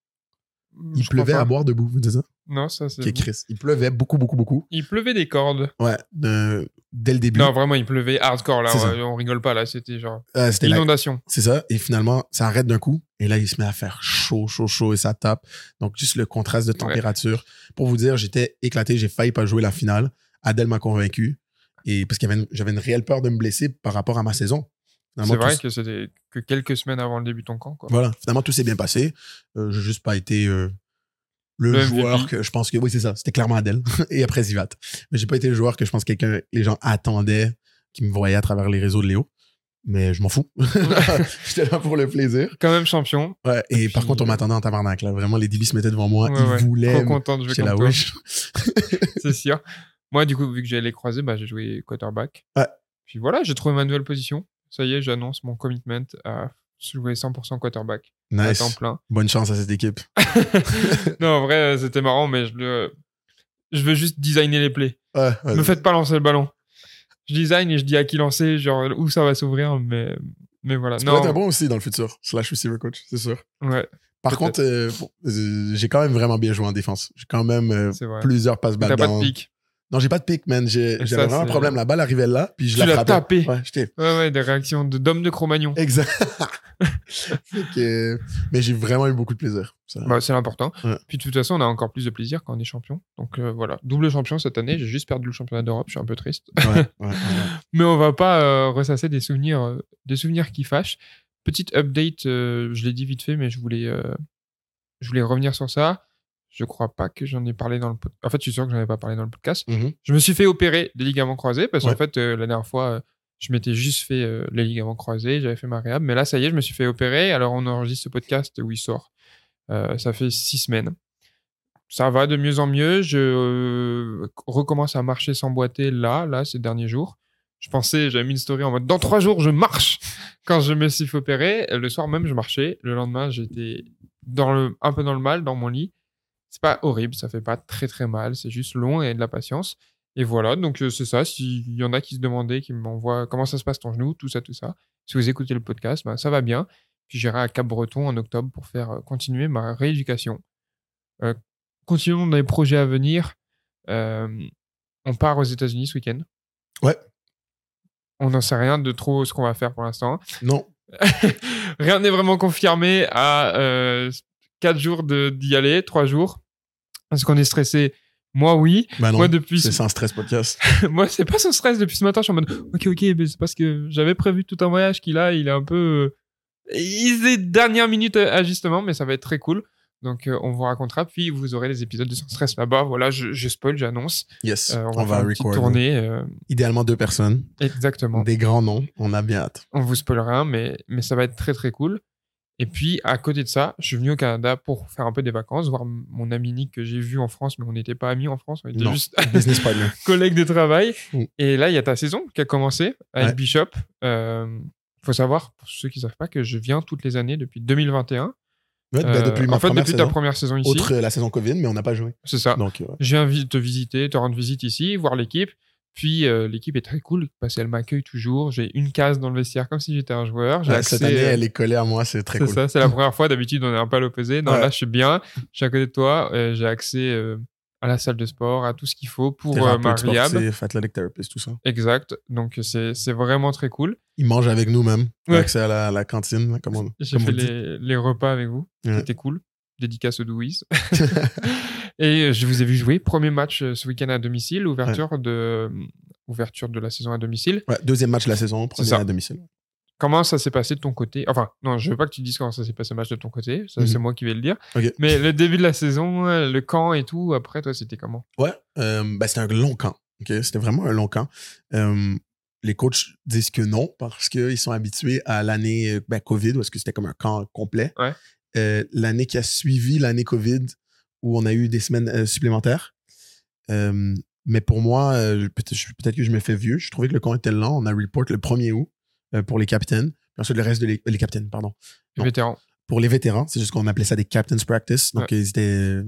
Il Je crois pleuvait à boire debout, vous dites ça? Non, ça c'est. Ok, Chris. Il pleuvait beaucoup, beaucoup, beaucoup. Il pleuvait des cordes. Ouais, de- dès le début. Non, vraiment, il pleuvait hardcore là. Ouais, on rigole pas là. C'était genre Euh, c'était la- inondation. C'est ça. Et finalement, ça arrête d'un coup. Et là, il se met à faire chaud, chaud, chaud et ça tape. Donc, juste le contraste de température. Pour vous dire, j'étais éclaté. J'ai failli pas jouer la finale. Adèle m'a convaincu. Et parce avait une- j'avais une réelle peur de me blesser par rapport à ma saison. C'est vrai tout- que c'était que quelques semaines avant le début de ton camp. Quoi. Voilà. Finalement, tout s'est bien passé. Euh, j'ai juste pas été euh, le, Le joueur MVP. que je pense que. Oui, c'est ça. C'était clairement Adèle. et après Zivat. Mais j'ai pas été le joueur que je pense que quelqu'un, les gens attendaient, qui me voyaient à travers les réseaux de Léo. Mais je m'en fous. J'étais là pour le plaisir. Quand même champion. Ouais, et, Et par puis, contre, on m'attendait en tabarnak, là. Vraiment, les DB se mettaient devant moi. Ouais, ils ouais. voulaient. Trop content de jouer wesh. c'est sûr. Moi, du coup, vu que j'allais croiser, bah, j'ai joué quarterback. Ouais. Puis voilà, j'ai trouvé ma nouvelle position. Ça y est, j'annonce mon commitment à jouer 100% quarterback à Nice. temps plein. Bonne chance à cette équipe. non, en vrai, euh, c'était marrant, mais je, le... je veux juste designer les plays. Ouais, ouais. Me faites pas lancer le ballon. Je design et je dis à qui lancer, genre où ça va s'ouvrir, mais, mais voilà. Tu non, pourrais être bon aussi dans le futur, slash receiver coach, c'est sûr. ouais. Par contre, euh, euh, j'ai quand même vraiment bien joué en défense. J'ai quand même plusieurs passes balles. T'as pas de pic. Non, j'ai pas de pic, man. J'avais vraiment un problème. La balle arrivait là, puis je la frappais. tapé. Ouais, ouais, ouais, des réactions d'homme de, Cro-Magnon. Exact. Mais j'ai vraiment eu beaucoup de plaisir. Bah, c'est l'important. Puis de toute façon, on a encore plus de plaisir quand on est champion. Donc euh, voilà, double champion cette année. J'ai juste perdu le championnat d'Europe. Je suis un peu triste. Mais on va pas euh, ressasser des souvenirs, euh, des souvenirs qui fâchent. Petite update, je l'ai dit vite fait, mais je voulais, je voulais revenir sur ça. Je crois pas que j'en ai parlé dans le podcast. En fait, je suis sûr que j'en ai pas parlé dans le podcast. Mm-hmm. Je me suis fait opérer des ligaments croisés parce qu'en fait, euh, la dernière fois, euh, je m'étais juste fait euh, les ligaments croisés, j'avais fait ma réhab. Mais là, ça y est, je me suis fait opérer. Alors, on enregistre ce podcast où il sort. ça fait six semaines. Ça va de mieux en mieux. Je recommence à marcher sans boiter là, là, ces derniers jours. Je pensais, j'avais mis une story en mode dans trois jours, je marche quand je me suis fait opérer. Le soir même, je marchais. Le lendemain, j'étais dans le, un peu dans le mal dans mon lit c'est pas horrible, ça fait pas très très mal, c'est juste long et de la patience. Et voilà, donc euh, c'est ça. S'il y en a qui se demandaient, qui m'envoient comment ça se passe ton genou, tout ça, tout ça. Si vous écoutez le podcast, ben, ça va bien. Puis j'irai à Cap-Breton en octobre pour faire euh, continuer ma rééducation. Euh, continuons dans les projets à venir. on part aux États-Unis ce week-end. Ouais. On n'en sait rien de trop ce qu'on va faire pour l'instant. Non. rien n'est vraiment confirmé à 4 jours d'y aller, 3 jours. Est-ce qu'on est stressé Moi, oui. Bah moi, depuis. C'est un stress podcast. moi, c'est pas son stress depuis ce matin. Je suis en mode, ok, ok, mais c'est parce que j'avais prévu tout un voyage qu'il a. Il est un peu. Il est dernière minute ajustement, mais ça va être très cool. Donc, euh, on vous racontera. Puis, vous aurez les épisodes de Sans Stress là-bas. Voilà, je, je spoil, j'annonce. Yes. Euh, on va, on tourner. Euh, Idéalement deux personnes. Exactement. Des grands noms. On a bien hâte. On vous spoilera, mais, mais ça va être très, très cool. Et puis, à côté de ça, je suis venu au Canada pour faire un peu des vacances, voir mon ami Nick que j'ai vu en France, mais on n'était pas amis en France, on était juste collègues de travail. Mm. Et là, il y a ta saison qui a commencé avec Bishop. Il euh, faut savoir, pour ceux qui ne savent pas, que je viens toutes les années depuis 2021. Ouais, bah, depuis euh, ma en fait, depuis saison. ta première saison ici. Autre la saison Covid, mais on n'a pas joué. C'est ça. Donc, Je viens te visiter, te rendre visite ici, voir l'équipe. Puis euh, l'équipe est très cool parce qu'elle m'accueille toujours. J'ai une case dans le vestiaire comme si j'étais un joueur. cette année, elle est collée à moi, c'est très cool. C'est ça, c'est la première fois. D'habitude, on est un peu à l'opposé. Non, là, je suis bien. Je suis à côté de toi. Euh, j'ai accès euh, à la salle de sport, à tout ce qu'il faut pour ma rehab. athletic therapist, tout ça. Exact. Donc, c'est vraiment très cool. Il mange avec nous même. Accès à la, cantine. J'ai fait les, les, repas avec vous. C'était cool dédicace au Douise. et je vous ai vu jouer. Premier match euh, ce week-end à domicile, ouverture, de, euh, ouverture de la saison à domicile. deuxième match de la saison, premier à domicile. Comment ça s'est passé de ton côté? Enfin, non, je veux pas que tu dises comment ça s'est passé le match de ton côté. Ça, mhm. c'est moi qui vais le dire. Mais le début de la saison, le camp et tout, après, toi, c'était comment? Ouais, euh, ben, c'était un long camp. C'était vraiment un long camp. les coachs disent que non parce qu'ils sont habitués à l'année ben, COVID, parce que c'était comme un camp complet. Ouais. Euh, l'année qui a suivi l'année COVID, où on a eu des semaines euh, supplémentaires. Euh, mais pour moi, peut-être que je me fais vieux. Je trouvais que le camp était lent. On a report le 1er août pour les capitaines. Puis ensuite, le reste de les, capitaines, pardon. Les vétérans. Pour les vétérans, c'est juste qu'on appelait ça des captains practice. Donc, ils étaient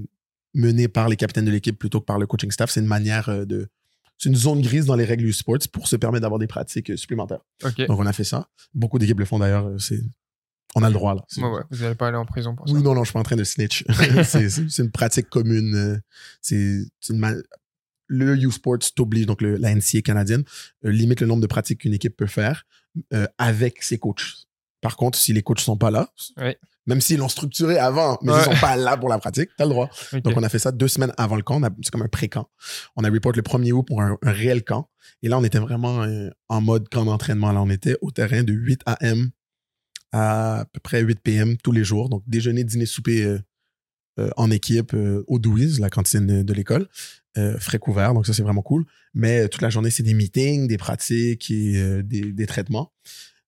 menés par les capitaines de l'équipe plutôt que par le coaching staff. C'est une manière de. C'est une zone grise dans les règles du sport pour se permettre d'avoir des pratiques supplémentaires. Donc, on a fait ça. Beaucoup d'équipes le font d'ailleurs. C'est on a le droit, là. Vous n'allez pas aller en prison pour ça. Oui, non, non, je suis pas en train de snitch. c'est une pratique commune. Euh, c'est une Le U-Sports t'oblige, donc le, la NCA canadienne, euh, limite le nombre de pratiques qu'une équipe peut faire euh, avec ses coachs. Par contre, si les coachs sont pas là, même s'ils l'ont structuré avant, mais ils sont pas là pour la pratique, tu as le droit. Donc, on a fait ça deux semaines avant le camp. C'est comme un pré-camp. On a report le premier août pour un, un, réel camp. Et là, on était vraiment en mode camp d'entraînement. Là, on était au terrain de 8 AM à, peu près 8 p.m. tous les jours. Donc, déjeuner, dîner, souper euh, euh, en équipe euh, au Douise, la cantine de l'école. frais couverts, donc ça, c'est vraiment cool. Mais toute la journée, c'est des meetings, des pratiques et des, traitements.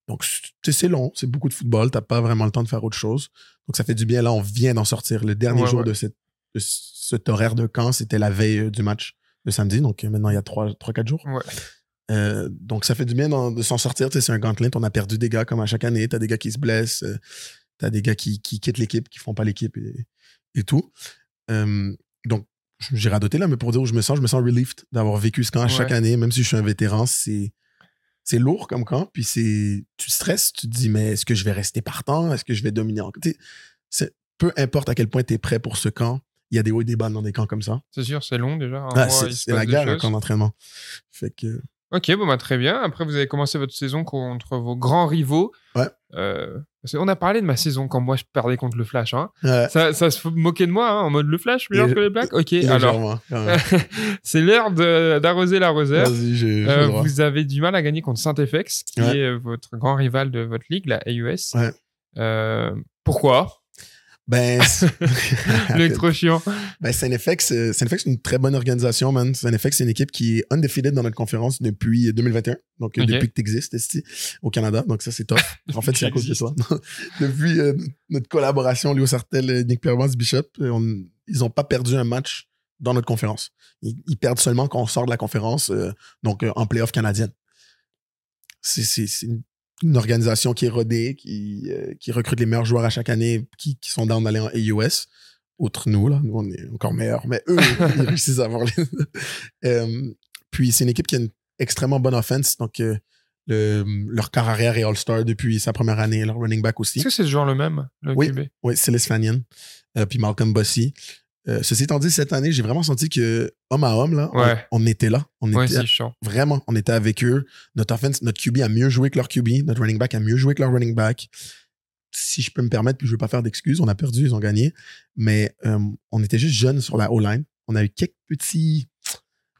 Donc, c'est long, c'est beaucoup de football. T'as pas vraiment le temps de faire autre chose. Donc, ça fait du bien. Là, on vient d'en sortir. Le dernier jour De, cette, de cet horaire de camp, c'était la veille du match le samedi. Donc, maintenant, il y a 3-4 jours. Ouais. Euh, donc, ça fait du bien de s'en sortir. c'est un gauntlet. On a perdu des gars comme à chaque année. Tu as des gars qui se blessent. Euh, tu as des gars qui, quittent l'équipe, qui font pas l'équipe et, tout. Euh, donc, j'ai radoté là, mais pour dire où je me sens, je me sens relieved d'avoir vécu ce camp chaque année, même si je suis un vétéran. C'est. C'est lourd comme camp, puis c'est tu stresses, tu te dis mais est-ce que je vais rester partant, est-ce que je vais dominer en... peu importe à quel point tu es prêt pour ce camp, il y a des hauts et des bas dans des camps comme ça. C'est sûr, c'est long déjà. Ah, c'est la guerre, un camp d'entraînement. Fait que. Ok, bon, bah, très bien. Après, vous avez commencé votre saison contre vos grands rivaux. Ouais. Euh, on a parlé de ma saison quand moi je perdais contre le Flash. Hein. Ça, ça, se moquait de moi hein, en mode le Flash meilleur que les Blacks? Ok, alors c'est l'heure d'arroser l'arroseur. Euh, vous avez du mal à gagner contre Saint-FX, qui est euh, votre grand rival de votre ligue, la AUS. Euh, pourquoi? Ben, le trop chiant. Ben, SNFX, c'est une très bonne organisation, man. C'est une équipe qui est undefeated dans notre conférence depuis 2021. Donc, depuis que tu existes ici, au Canada. Donc, ça, c'est top. En fait, c'est à cause de ça. depuis euh, notre collaboration, Léo Sartel, Nick Pierre Bishop, on, ils n'ont pas perdu un match dans notre conférence. Ils, perdent seulement quand on sort de la conférence, euh, donc euh, en playoff canadienne. C'est une une organisation qui est rodée, qui, euh, qui recrute les meilleurs joueurs à chaque année, qui, qui sont dans d'aller en AUS. Outre nous, là, nous, on est encore meilleurs, mais eux, ils réussissent à avoir les. Euh, puis, c'est une équipe qui a une extrêmement bonne offense. Donc, euh, le, leur quart arrière est All-Star depuis sa première année, leur running back aussi. Est-ce que c'est toujours le même, le oui, Oui, c'est Fanion, puis Malcolm Bossy. Euh, ceci étant dit, cette année, j'ai vraiment senti que homme à homme, là, on, était là. On était vraiment, on était avec eux. Notre offense, notre QB a mieux joué que leur QB. Notre running back a mieux joué que leur running back. Si je peux me permettre, puis je veux pas faire d'excuses, on a perdu, ils ont gagné. Mais euh, on était juste jeunes sur la O-line. On a eu quelques petits,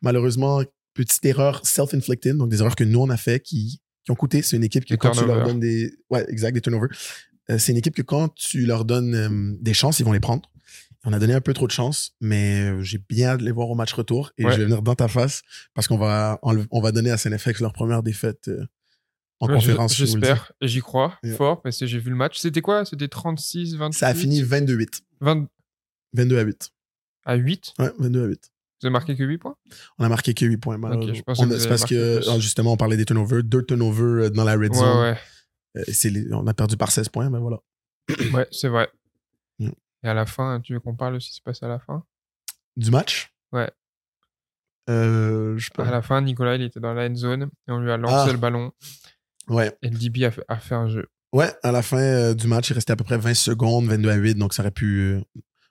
malheureusement, petites erreurs self-inflicted, donc des erreurs que nous on a fait qui, qui ont coûté. C'est une équipe qui, quand tu leur donnes des, ouais, exact, des turnovers. Euh, c'est une équipe que quand tu leur donnes des chances, ils vont les prendre. On a donné un peu trop de chance, mais euh, j'ai bien hâte de les voir au match retour et je vais venir dans ta face parce qu'on va, on va donner à SNFX leur première défaite euh, en conférence. J'espère, j'y crois fort parce que j'ai vu le match. C'était quoi? C'était 36, 28 Ça a fini 22-8. 22 à 8. À 8 Ouais, 22 à 8. Vous avez marqué que 8 points? On a marqué que 8 points. c'est parce que justement, on parlait des turnovers, deux turnovers euh, dans la red zone. Ouais, ouais. on a perdu par 16 points, mais voilà. ouais, c'est vrai. Et à la fin, tu veux qu'on parle aussi ce qui se passe à la fin? Du match? Ouais. Euh, je À la fin, Nicolas, il était dans la end zone et on lui a lancé ah. le ballon. Ouais. Et le DB a fait, un jeu. Ouais, à la fin euh, du match, il restait à peu près 20 secondes, 22 à 8, donc ça aurait pu euh,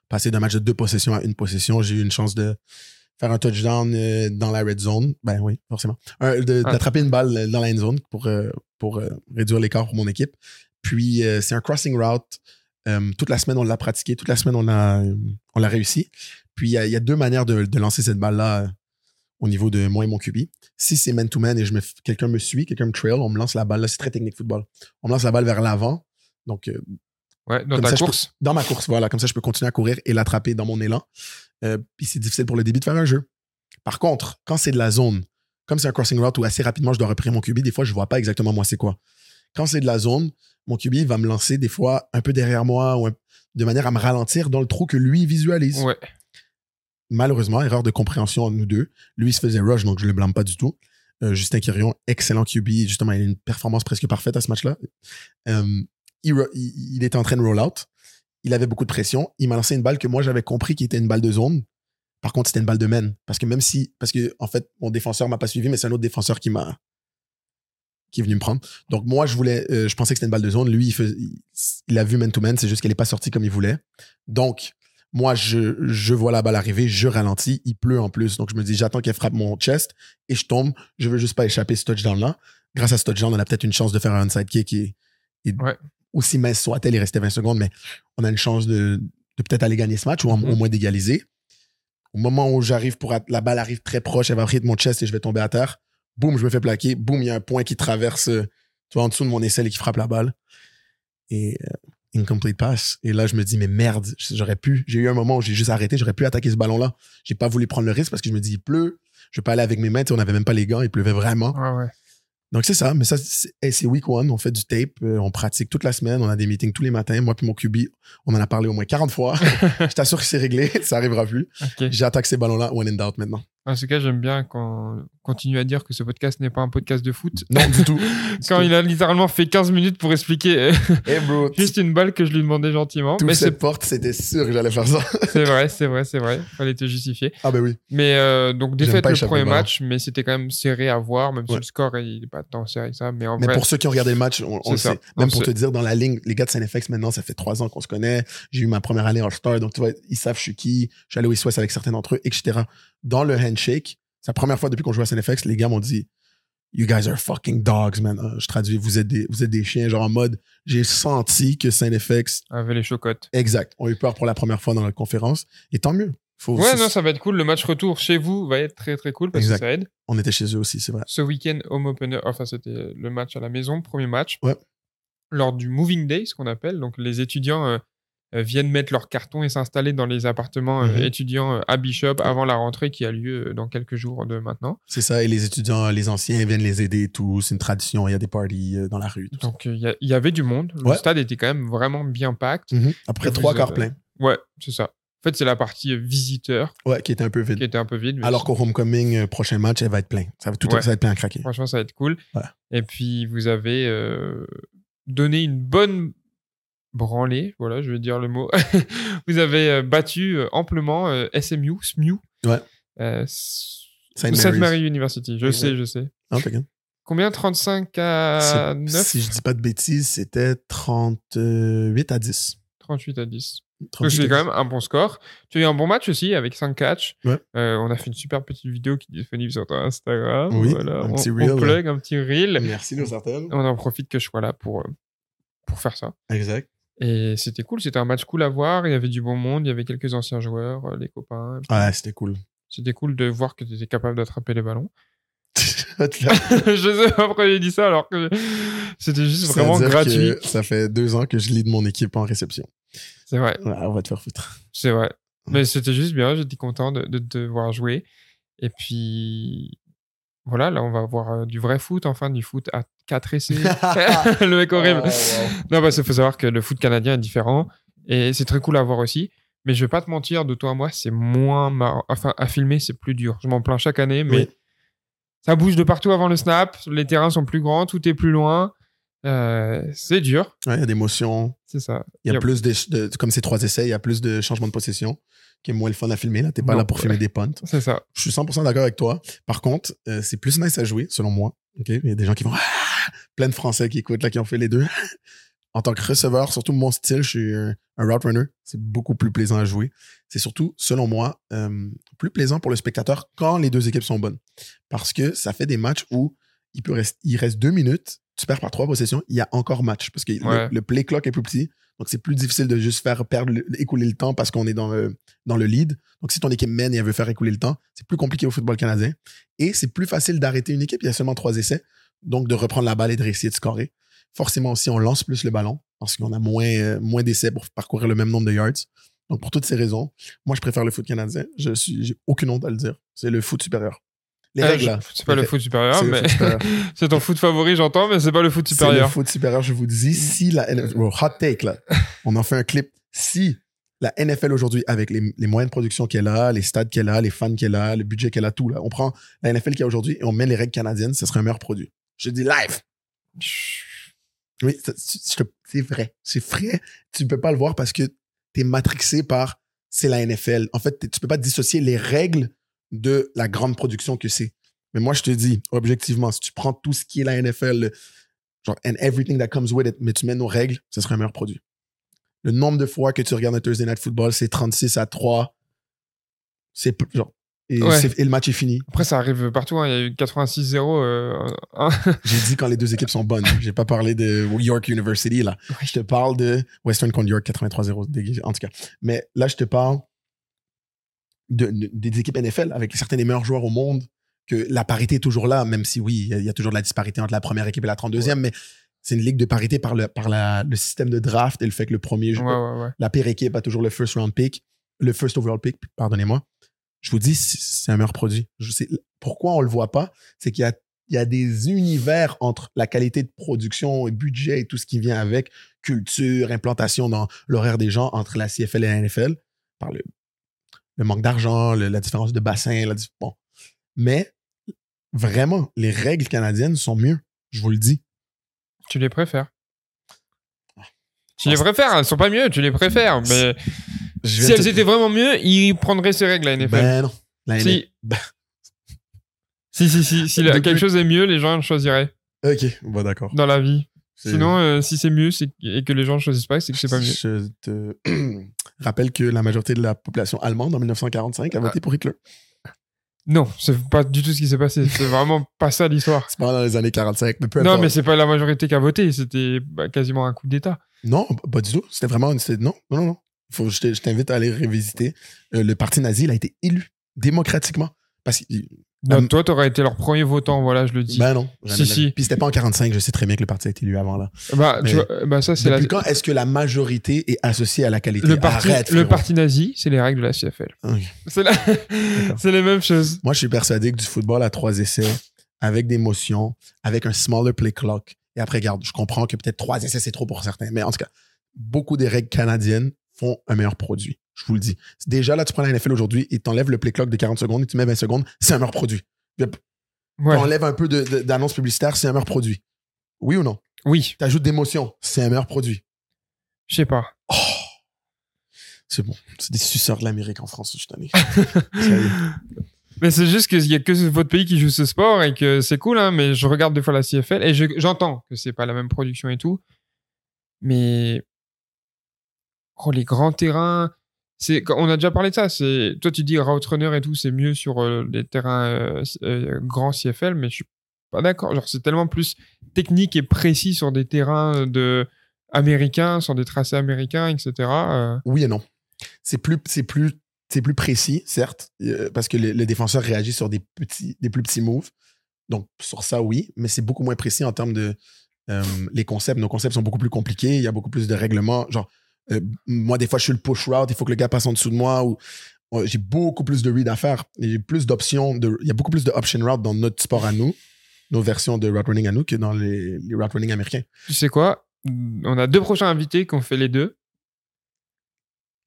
passer d'un match de deux possessions à une possession. J'ai eu une chance de faire un touchdown dans la red zone. Ben oui, forcément. Ah. D'attraper une balle dans la end zone pour, pour réduire l'écart pour mon équipe. Puis c'est un crossing route euh, toute la semaine, on l'a pratiqué. Toute la semaine, on l'a on l'a réussi. Puis, il y, a deux manières de, de lancer cette balle-là euh, au niveau de moi et mon QB. Si c'est man-to-man et je me, quelqu'un me suit, quelqu'un me trail, on me lance la balle. Là, c'est très technique football. On me lance la balle vers l'avant. Donc, euh, ouais, dans ta course? dans ma course, voilà. Comme ça, je peux continuer à courir et l'attraper dans mon élan. puis, c'est difficile pour le début de faire un jeu. Par contre, quand c'est de la zone, comme c'est un crossing route où assez rapidement je dois repérer mon QB, des fois, je vois pas exactement moi c'est quoi. Quand c'est de la zone, mon QB va me lancer des fois un peu derrière moi ou de manière à me ralentir dans le trou que lui visualise. Ouais. Malheureusement, erreur de compréhension entre nous deux. Lui, il se faisait rush, donc je ne le blâme pas du tout. Euh, Justin Quirion, excellent QB. Justement, il a une performance presque parfaite à ce match-là. Euh, il, était en train de roll out. Il avait beaucoup de pression. Il m'a lancé une balle que moi, j'avais compris qui était une balle de zone. Par contre, c'était une balle de main. Parce que même si, parce que, en fait, mon défenseur m'a pas suivi, mais c'est un autre défenseur qui m'a, qui est venu me prendre. Donc moi, je voulais, euh, je pensais que c'était une balle de zone. Lui, il, il, a vu man-to-man, c'est juste qu'elle n'est pas sortie comme il voulait. Donc, moi, je, je vois la balle arriver, je ralentis, il pleut en plus. Donc je me dis, j'attends qu'elle frappe mon chest et je tombe. Je veux juste pas échapper ce touchdown-là. Grâce à ce touchdown, on a peut-être une chance de faire un onside kick et, aussi mince soit-elle, il restait 20 secondes, mais on a une chance de, de peut-être aller gagner ce match ou au mm-hmm. moins d'égaliser. Au moment où j'arrive pour la balle arrive très proche, elle va de mon chest et je vais tomber à terre boum, je me fais plaquer, boum, il y a un point qui traverse, euh, tu vois, en dessous de mon aisselle et qui frappe la balle. Et euh, incomplete pass. Et là, je me dis, mais merde, j'aurais pu. J'ai eu un moment où j'ai juste arrêté, j'aurais pu attaquer ce ballon-là. J'ai pas voulu prendre le risque parce que je me dis, il pleut, je vais pas aller avec mes mains, on n'avait même pas les gants, il pleuvait vraiment. Ouais, ouais. Donc c'est ça, mais ça, c'est week one, on fait du tape, euh, on pratique toute la semaine, on a des meetings tous les matins. Moi puis mon QB, on en a parlé au moins 40 fois. je t'assure que c'est réglé, ça arrivera plus. J'attaque ces ballons-là, one and out maintenant. En tout cas, j'aime bien quand, continue à dire que ce podcast n'est pas un podcast de foot. Non, du tout. Quand il a littéralement fait 15 minutes pour expliquer hey bro, juste une balle que je lui demandais gentiment. mais cette porte, c'était sûr que j'allais faire ça. c'est vrai, c'est vrai, c'est vrai. Fallait te justifier. Ah, ben oui. Mais euh, donc, défaite le premier match, mais c'était quand même serré à voir, même si le score il n'est pas tant serré que ça. Mais, en mais pour ceux qui ont regardé le match, on, le sait. Même pour te dire, dans la ligne, les gars de SNFX, maintenant, ça fait trois ans qu'on se connaît. J'ai eu ma première année All-Star, donc tu vois, ils savent je suis qui. Je suis allé au West avec certains d'entre eux, etc. Dans le handshake, c'est la première fois depuis qu'on joue à SNFX, les gars m'ont dit You guys are fucking dogs, man. Euh, je traduis, vous êtes des, vous êtes des chiens, genre en mode, j'ai senti que SNFX. Avait les chocottes. Exact. On a eu peur pour la première fois dans la conférence. Et tant mieux. Faut, ouais, non, ça va être cool. Le match retour chez vous va être très très cool parce que ça aide. On était chez eux aussi, c'est vrai. Ce week-end, home opener, enfin c'était le match à la maison, premier match. Ouais. Lors du moving day, ce qu'on appelle. Donc les étudiants euh, viennent mettre leur carton et s'installer dans les appartements euh, mhm. étudiants euh, à Bishop avant la rentrée qui a lieu dans quelques jours de maintenant. C'est ça, et les étudiants, les anciens viennent les aider tous. C'est une tradition, il y a des parties dans la rue. Donc il y, avait du monde. Le stade était quand même vraiment bien packed. Mhm. Après trois quarts pleins. Ouais, c'est ça. En fait, c'est la partie visiteur. Ouais, qui était un peu vide. Qui était un peu vide. Alors qu'au homecoming, prochain match, elle va être plein. Ça va, tout ça va être plein à craquer. Franchement, ça va être cool. Et puis, vous avez donné une bonne branlé, voilà, je vais dire le mot. vous avez euh, battu euh, amplement euh, SMU, SMU. Ouais. Sainte Mary University, je sais, je sais. Ah, Combien? 35 à 9 Si je dis pas de bêtises, c'était 38 à 10. 38 à 10. C'est quand même un bon score. Tu as eu un bon match aussi avec 5 catchs. Ouais. on a fait une super petite vidéo qui est disponible sur ton Instagram. Oui, voilà. un on, petit reel. On plug un petit reel. Merci, nos certaines. On en profite que je sois là pour, pour faire ça. Exact. Et c'était cool, c'était un match cool à voir. Il y avait du bon monde, il y avait quelques anciens joueurs, euh, les copains. Ouais, c'était cool. C'était cool de voir que tu étais capable d'attraper les ballons. je sais pas pourquoi j'ai dit ça alors que c'était juste vraiment gratuit. Ça fait deux ans que je lis de mon équipe en réception. C'est vrai. on va te faire foutre. C'est vrai. Mais c'était juste bien, j'étais content de, de, te voir jouer. Et puis, voilà, là, on va voir euh, du vrai foot, enfin, du foot à 4 essais. le mec horrible. Non, parce qu'il faut savoir que le foot canadien est différent et c'est très cool à voir aussi. Mais je vais pas te mentir, de toi à moi, c'est moins marrant. Enfin, à filmer, c'est plus dur. Je m'en plains chaque année, mais ça bouge de partout avant le snap. Les terrains sont plus grands, tout est plus loin. Euh, c'est dur. Il y a des motions. C'est ça. Il y a, plus de, Comme ces trois essais, il y a plus de changements de possession qui est moins le fun à filmer. Là, t'es pas là pour filmer des punts. C'est ça. Je suis 100% d'accord avec toi. Par contre, euh, c'est plus nice à jouer, selon moi. Il y a des gens qui vont ah! plein de Français qui écoutent là, qui ont fait les deux. en tant que receveur, surtout mon style, je suis un, route runner. C'est beaucoup plus plaisant à jouer. C'est surtout, selon moi, euh, plus plaisant pour le spectateur quand les deux équipes sont bonnes, parce que ça fait des matchs où il peut rester, il reste deux minutes, tu perds par trois possessions, il y a encore match parce que le play clock est plus petit. Donc, c'est plus difficile de juste faire perdre, écouler le temps parce qu'on est dans le, dans le lead. Donc, si ton équipe mène et elle veut faire écouler le temps, c'est plus compliqué au football canadien. Et c'est plus facile d'arrêter une équipe. Il y a seulement trois essais. Donc, de reprendre la balle et de réussir de scorer. Forcément aussi, on lance plus le ballon parce qu'on a moins, euh, moins d'essais pour parcourir le même nombre de yards. Donc, pour toutes ces raisons, moi, je préfère le foot canadien. Je suis, j'ai aucune honte à le dire. C'est le foot supérieur. Les euh, règles, C'est pas le foot supérieur, mais c'est ton foot favori, j'entends, mais c'est pas le foot supérieur. C'est le foot supérieur, je vous dis. Si la NFL, hot take, là, on en fait un clip. Si la NFL aujourd'hui, avec les, les, moyens de production qu'elle a, les stades qu'elle a, les fans qu'elle a, le budget qu'elle a, tout, là, on prend la NFL qu'il y a aujourd'hui et on met les règles canadiennes, ce serait un meilleur produit. Je dis live. Oui, c'est vrai. C'est vrai. Tu ne peux pas le voir parce que tu es matrixé par c'est la NFL. En fait, tu peux pas dissocier les règles de la grande production que c'est. Mais moi, je te dis, objectivement, si tu prends tout ce qui est la NFL, genre, and everything that comes with it, mais tu mets nos règles, ce serait un meilleur produit. Le nombre de fois que tu regardes un Thursday Night Football, c'est 36 à 3. C'est genre. Et, le match est fini. Après, ça arrive partout. Hein. Il y a eu 86-0. Euh, J'ai dit quand les deux équipes sont bonnes. J'ai pas parlé de York University, là. Je te parle de Western contre York 83-0, en tout cas. Mais là, je te parle des équipes NFL avec certains des meilleurs joueurs au monde, que la parité est toujours là, même si oui, il y, a toujours de la disparité entre la première équipe et la 32e, mais c'est une ligue de parité par, le, par le système de draft et le fait que le premier joueur, la pire équipe a toujours le first round pick, le first overall pick, pardonnez-moi. Je vous dis, c'est un meilleur produit. Je sais, pourquoi on le voit pas, c'est qu'il y a, il y a des univers entre la qualité de production et budget et tout ce qui vient avec, culture, implantation dans l'horaire des gens entre la CFL et la NFL, par le, le manque d'argent, la différence de bassin, la, bon. Mais Vraiment, les règles canadiennes sont mieux. Je vous le dis. Tu les préfères. Tu les préfères, elles sont pas mieux, tu les préfères. Mais si elles étaient vraiment mieux, ils prendraient ces règles, la NFL. Ben non. si. Ben. si, si, si, si quelque chose est mieux, les gens le choisiraient. Ok, bon d'accord. Dans la vie. Sinon, euh, si c'est mieux et que les gens ne choisissent pas, c'est que c'est pas mieux. Je te rappelle que la majorité de la population allemande en 1945 a voté pour Hitler. Non, c'est pas du tout ce qui s'est passé. C'est vraiment pas ça l'histoire. C'est pas dans les années 45, mais peu Non, mais c'est pas la majorité qui a voté. C'était bah, quasiment un coup d'État. Non, pas du tout. C'était vraiment. Non, non, non. Faut, je t'invite à aller révisiter. Euh, le parti nazi, il a été élu démocratiquement. Parce que non, toi, t'aurais été leur premier votant, voilà, je le dis. Ben non. Si, si. Puis c'était pas en 45, je sais très bien que le parti a été élu avant là. Bah, tu vois, bah ça, c'est Depuis quand est-ce que la majorité est associée à la qualité? Le parti, le parti nazi, c'est les règles de la CFL. C'est la... les mêmes choses. Moi, je suis persuadé que du football à trois essais, avec des motions, avec un smaller play clock, et après, regarde, je comprends que peut-être trois essais, c'est trop pour certains, mais en tout cas, beaucoup des règles canadiennes font un meilleur produit. Je vous le dis. Déjà, là, tu prends la NFL aujourd'hui et t'enlèves le play clock de 40 secondes et tu mets 20 secondes, c'est un meilleur produit. Ouais. T'enlèves un peu d'annonce publicitaire, c'est un meilleur produit. Oui ou non? Oui. T'ajoutes d'émotion, c'est un meilleur produit. Je sais pas. Oh. C'est bon. C'est des suceurs de l'Amérique en France, je t'en Mais c'est juste qu'il y a que votre pays qui joue ce sport et que c'est cool, hein, mais je regarde des fois la CFL et j'entends que c'est pas la même production et tout. Mais oh, les grands terrains, c'est on a déjà parlé de ça. C'est toi tu dis route runner et tout, c'est mieux sur euh, les terrains euh, euh, grands CFL, mais je suis pas d'accord. Genre c'est tellement plus technique et précis sur des terrains de américains, sur des tracés américains, etc. Oui et non. C'est plus c'est plus c'est plus précis, certes, parce que les, défenseurs réagissent sur des petits des plus petits moves. Donc sur ça oui, mais c'est beaucoup moins précis en termes de les concepts. Nos concepts sont beaucoup plus compliqués. Il y a beaucoup plus de règlements. Euh, moi, des fois, je suis le push route, il faut que le gars passe en dessous de moi. Ou, j'ai beaucoup plus de read à faire. J'ai plus d'options. De, il y a beaucoup plus de option route dans notre sport à nous, nos versions de route running à nous, que dans les, les route running américains. Tu sais quoi? On a deux prochains invités qui ont fait les deux.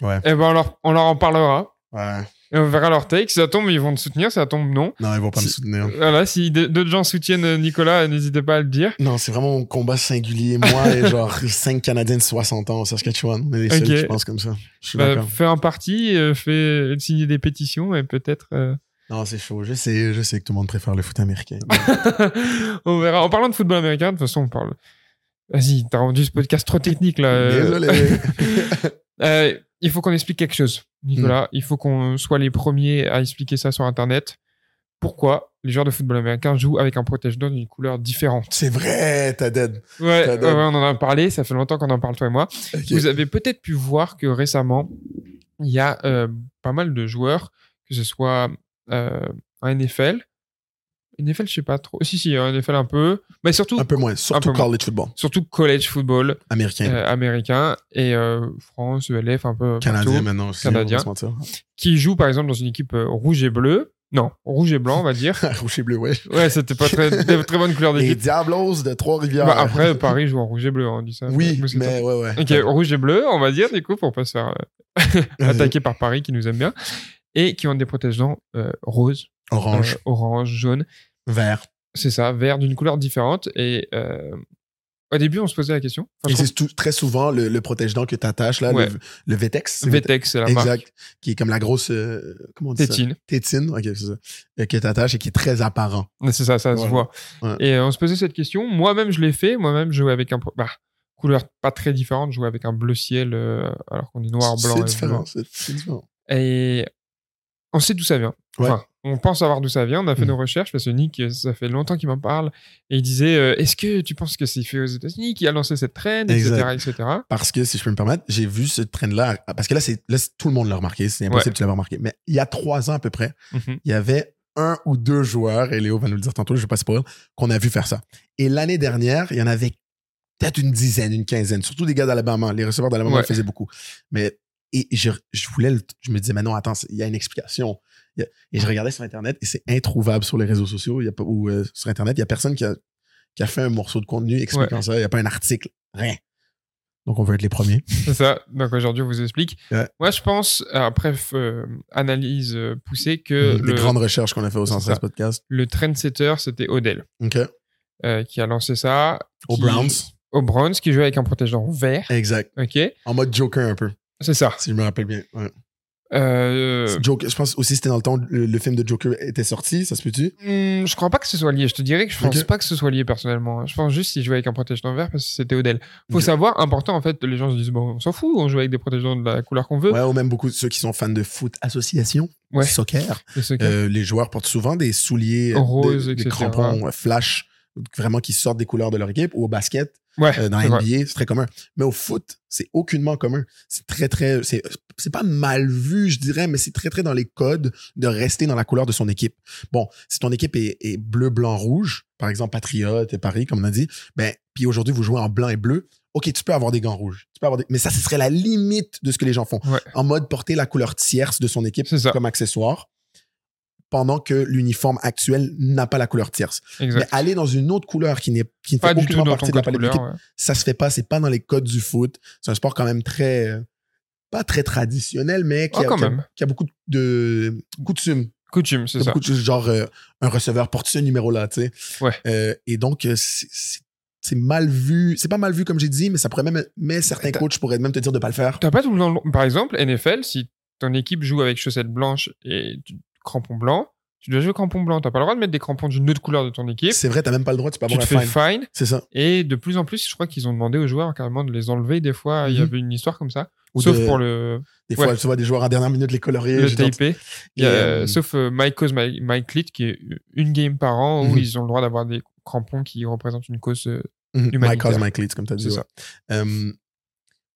Ouais. Et eh ben, on leur, on leur en parlera. Ouais. Et on verra leur take. Si ça tombe, ils vont te soutenir. Si ça tombe, non. Non, ils vont pas me soutenir. Voilà, si d'autres gens soutiennent Nicolas, n'hésitez pas à le dire. Non, c'est vraiment un combat singulier. Moi et genre 5 Canadiens de 60 ans au Saskatchewan. On est les seuls qui pensent comme ça. Je bah, fais un parti, euh, fais signer des pétitions et peut-être. Euh, non, c'est chaud. Je sais, je sais que tout le monde préfère le foot américain. on verra. En parlant de football américain, de toute façon, on parle. Vas-y, t'as rendu ce podcast trop technique là. Désolé. euh, il faut qu'on explique quelque chose, Nicolas. Hmm. Il faut qu'on soit les premiers à expliquer ça sur Internet. Pourquoi les joueurs de football américain jouent avec un protège-dents d'une couleur différente? C'est vrai, t'as dead. Ouais, on en a parlé. Ça fait longtemps qu'on en parle, toi et moi. Vous avez peut-être pu voir que récemment, il y a euh, pas mal de joueurs, que ce soit euh, en NFL, NFL, je sais pas trop. Si, si, NFL un peu. Mais surtout. Un peu moins. Surtout college football. Surtout college football. Américain. Euh, américain. Et euh, France, ELF, un peu. Canadien maintenant aussi. Canadien. Qui joue par exemple dans une équipe euh, rouge et bleu. Non, rouge et blanc, on va dire. rouge et bleu, ouais. Ouais, c'était pas très, très bonne couleur d'équipe. Les Diablos de Trois-Rivières. Bah, après, Paris joue en rouge et bleu, on dit ça. Oui, mais ouais, ouais. Ok, rouge et bleu, on va dire, du coup, pour pas se faire attaquer par Paris, qui nous aime bien. Et qui ont des protégeants roses. Orange. orange, jaune. Vert. C'est ça, vert d'une couleur différente. Et euh, au début, on se posait la question. et c'est très souvent le, protège-dents que tu attaches, là, le, le Vetex. Vetex, c'est la exact, marque. Qui est comme la grosse. Euh, comment on dit Tétine. Ça? Tétine, ok, c'est ça. Euh, que tu attaches et qui est très apparent. C'est ça, ça se voit. Et on se posait cette question. Moi-même, je l'ai fait. Moi-même, je jouais avec un. Bah, couleur pas très différente. Je jouais avec un bleu ciel alors qu'on est noir, blanc. C'est différent, c'est différent. Et on sait d'où ça vient. Enfin, on pense savoir d'où ça vient. On a fait mm. nos recherches parce que Nick, ça fait longtemps qu'il m'en parle. Et il disait euh, Est-ce que tu penses que c'est fait aux États-Unis qui a lancé cette trend, etc., etc. Parce que, si je peux me permettre, j'ai vu ce trend-là. Parce que là, c'est, tout le monde l'a remarqué. C'est impossible que tu l'aies remarqué. Mais il y a trois ans à peu près, mm-hmm. il y avait un ou deux joueurs, et Léo va nous le dire tantôt, je ne vais pas spoiler, qu'on a vu faire ça. Et l'année dernière, il y en avait peut-être une dizaine, une quinzaine, surtout des gars d'Alabama. Les receveurs d'Alabama faisaient beaucoup. Mais et je, je voulais, je me disais, mais non, attends, il y a une explication. Et je regardais sur Internet et c'est introuvable sur les réseaux sociaux y a ou euh, sur Internet. Il n'y a personne qui a, qui a fait un morceau de contenu expliquant ça. Il n'y a pas un article, rien. Donc, on veut être les premiers. C'est ça. Donc, aujourd'hui, on vous explique. Moi, je pense, après euh, analyse euh, poussée, que. Les grandes recherches qu'on a fait au Sens Podcast. Le trendsetter, c'était Odell. OK. Euh, qui a lancé ça. Au Browns. Au Browns, qui jouait avec un protège-dents vert. Exact. OK. En mode Joker un peu. C'est ça. Si je me rappelle bien. Ouais. Euh... Joker, je pense aussi c'était dans le temps le, le, film de Joker était sorti, ça se peut-tu? Hmm, Je crois pas que ce soit lié. Je te dirais que je pense pas que ce soit lié personnellement. Je pense juste qu'il jouait avec un protège-dents vert parce que c'était Odell. Faut savoir, important en fait, les gens se disent bon, on s'en fout, on joue avec des protège-dents de la couleur qu'on veut. Ouais, ou même beaucoup de ceux qui sont fans de foot association, ouais. soccer. soccer. Euh, les joueurs portent souvent des souliers roses, des, des crampons flash vraiment qui sortent des couleurs de leur équipe ou au basket ouais, euh, dans NBA c'est très commun. Mais au foot c'est aucunement commun. C'est très très c'est c'est pas mal vu je dirais mais c'est très très dans les codes de rester dans la couleur de son équipe. Bon si ton équipe est, est bleu blanc rouge par exemple Patriote et Paris comme on a dit ben puis aujourd'hui vous jouez en blanc et bleu ok tu peux avoir des gants rouges. Tu peux avoir des... mais ça ce serait la limite de ce que les gens font. Ouais. en mode porter la couleur tierce de son équipe comme accessoire pendant que l'uniforme actuel n'a pas la couleur tierce. Exact. Mais aller dans une autre couleur qui n'est qui ne fait aucunement partie de la palette ouais. ça se fait pas. C'est pas dans les codes du foot. C'est un sport quand même très pas très traditionnel, mais qui, oh, a, qui, a, a, qui a, beaucoup de coutumes. Coutume, c'est ça. Beaucoup de, genre euh, un receveur porte ce numéro-là, tu sais. Ouais. Euh, et donc c'est mal vu. C'est pas mal vu comme j'ai dit, mais ça pourrait même. Mais certains coachs pourraient même te dire de pas le faire. T'as pas tout le temps. Par exemple, NFL, si ton équipe joue avec chaussettes blanches et crampons blancs, tu dois jouer crampons blancs. T'as pas le droit de mettre des crampons d'une autre couleur de ton équipe. C'est vrai, t'as même pas le droit, tu peux avoir tu te fais fine. C'est ça. Et de plus en plus, je crois qu'ils ont demandé aux joueurs carrément de les enlever. Des fois, il mm -hmm. y avait une histoire comme ça. Ou sauf de... pour le. Des fois, ouais. tu vois des joueurs à dernière minute les colorier. Le taper. Euh, sauf euh, Mike Cause, Mike, Mike Clit, qui est une game par an où mm -hmm. ils ont le droit d'avoir des crampons qui représentent une cause euh, mm -hmm. Mike Cause, Mike Clit, comme tu as dit. C'est ouais. ça.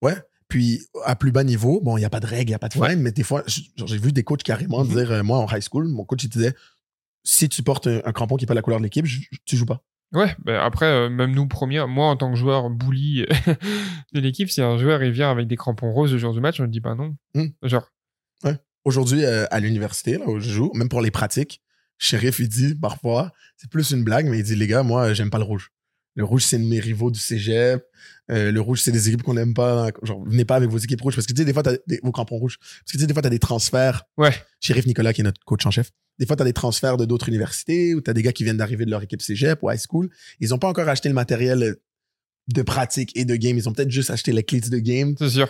ouais. Puis, à plus bas niveau, bon, il n'y a pas de règles, il n'y a pas de fine, ouais. mais des fois, j'ai vu des coachs carrément Mhm. dire, euh, moi, en high school, mon coach, il disait, si tu portes un, un crampon qui n'est pas la couleur de l'équipe, tu joues pas. Ouais, bah après, euh, même nous, premiers, moi, en tant que joueur bully de l'équipe, si un joueur, il vient avec des crampons roses le jour du match, on ne dit pas non. Mm. Genre. Ouais. Aujourd'hui, euh, à l'université, là où je joue, même pour les pratiques, Sheriff, il dit, parfois, c'est plus une blague, mais il dit, les gars, moi, j'aime pas le rouge. Le rouge, c'est mes rivaux du cégep. Euh, le rouge, c'est des équipes qu'on n'aime pas. Genre, venez pas avec vos équipes rouges. Parce que tu sais, des fois, t'as des, vos crampons rouges. Parce que tu sais, des fois, t'as des transferts. Ouais. Sheriff Nicolas, qui est notre coach en chef. Des fois, t'as des transferts de d'autres universités ou t'as des gars qui viennent d'arriver de leur équipe cégep ou high school. Ils ont pas encore acheté le matériel de pratique et de game. Ils ont peut-être juste acheté les clits de game. C'est sûr.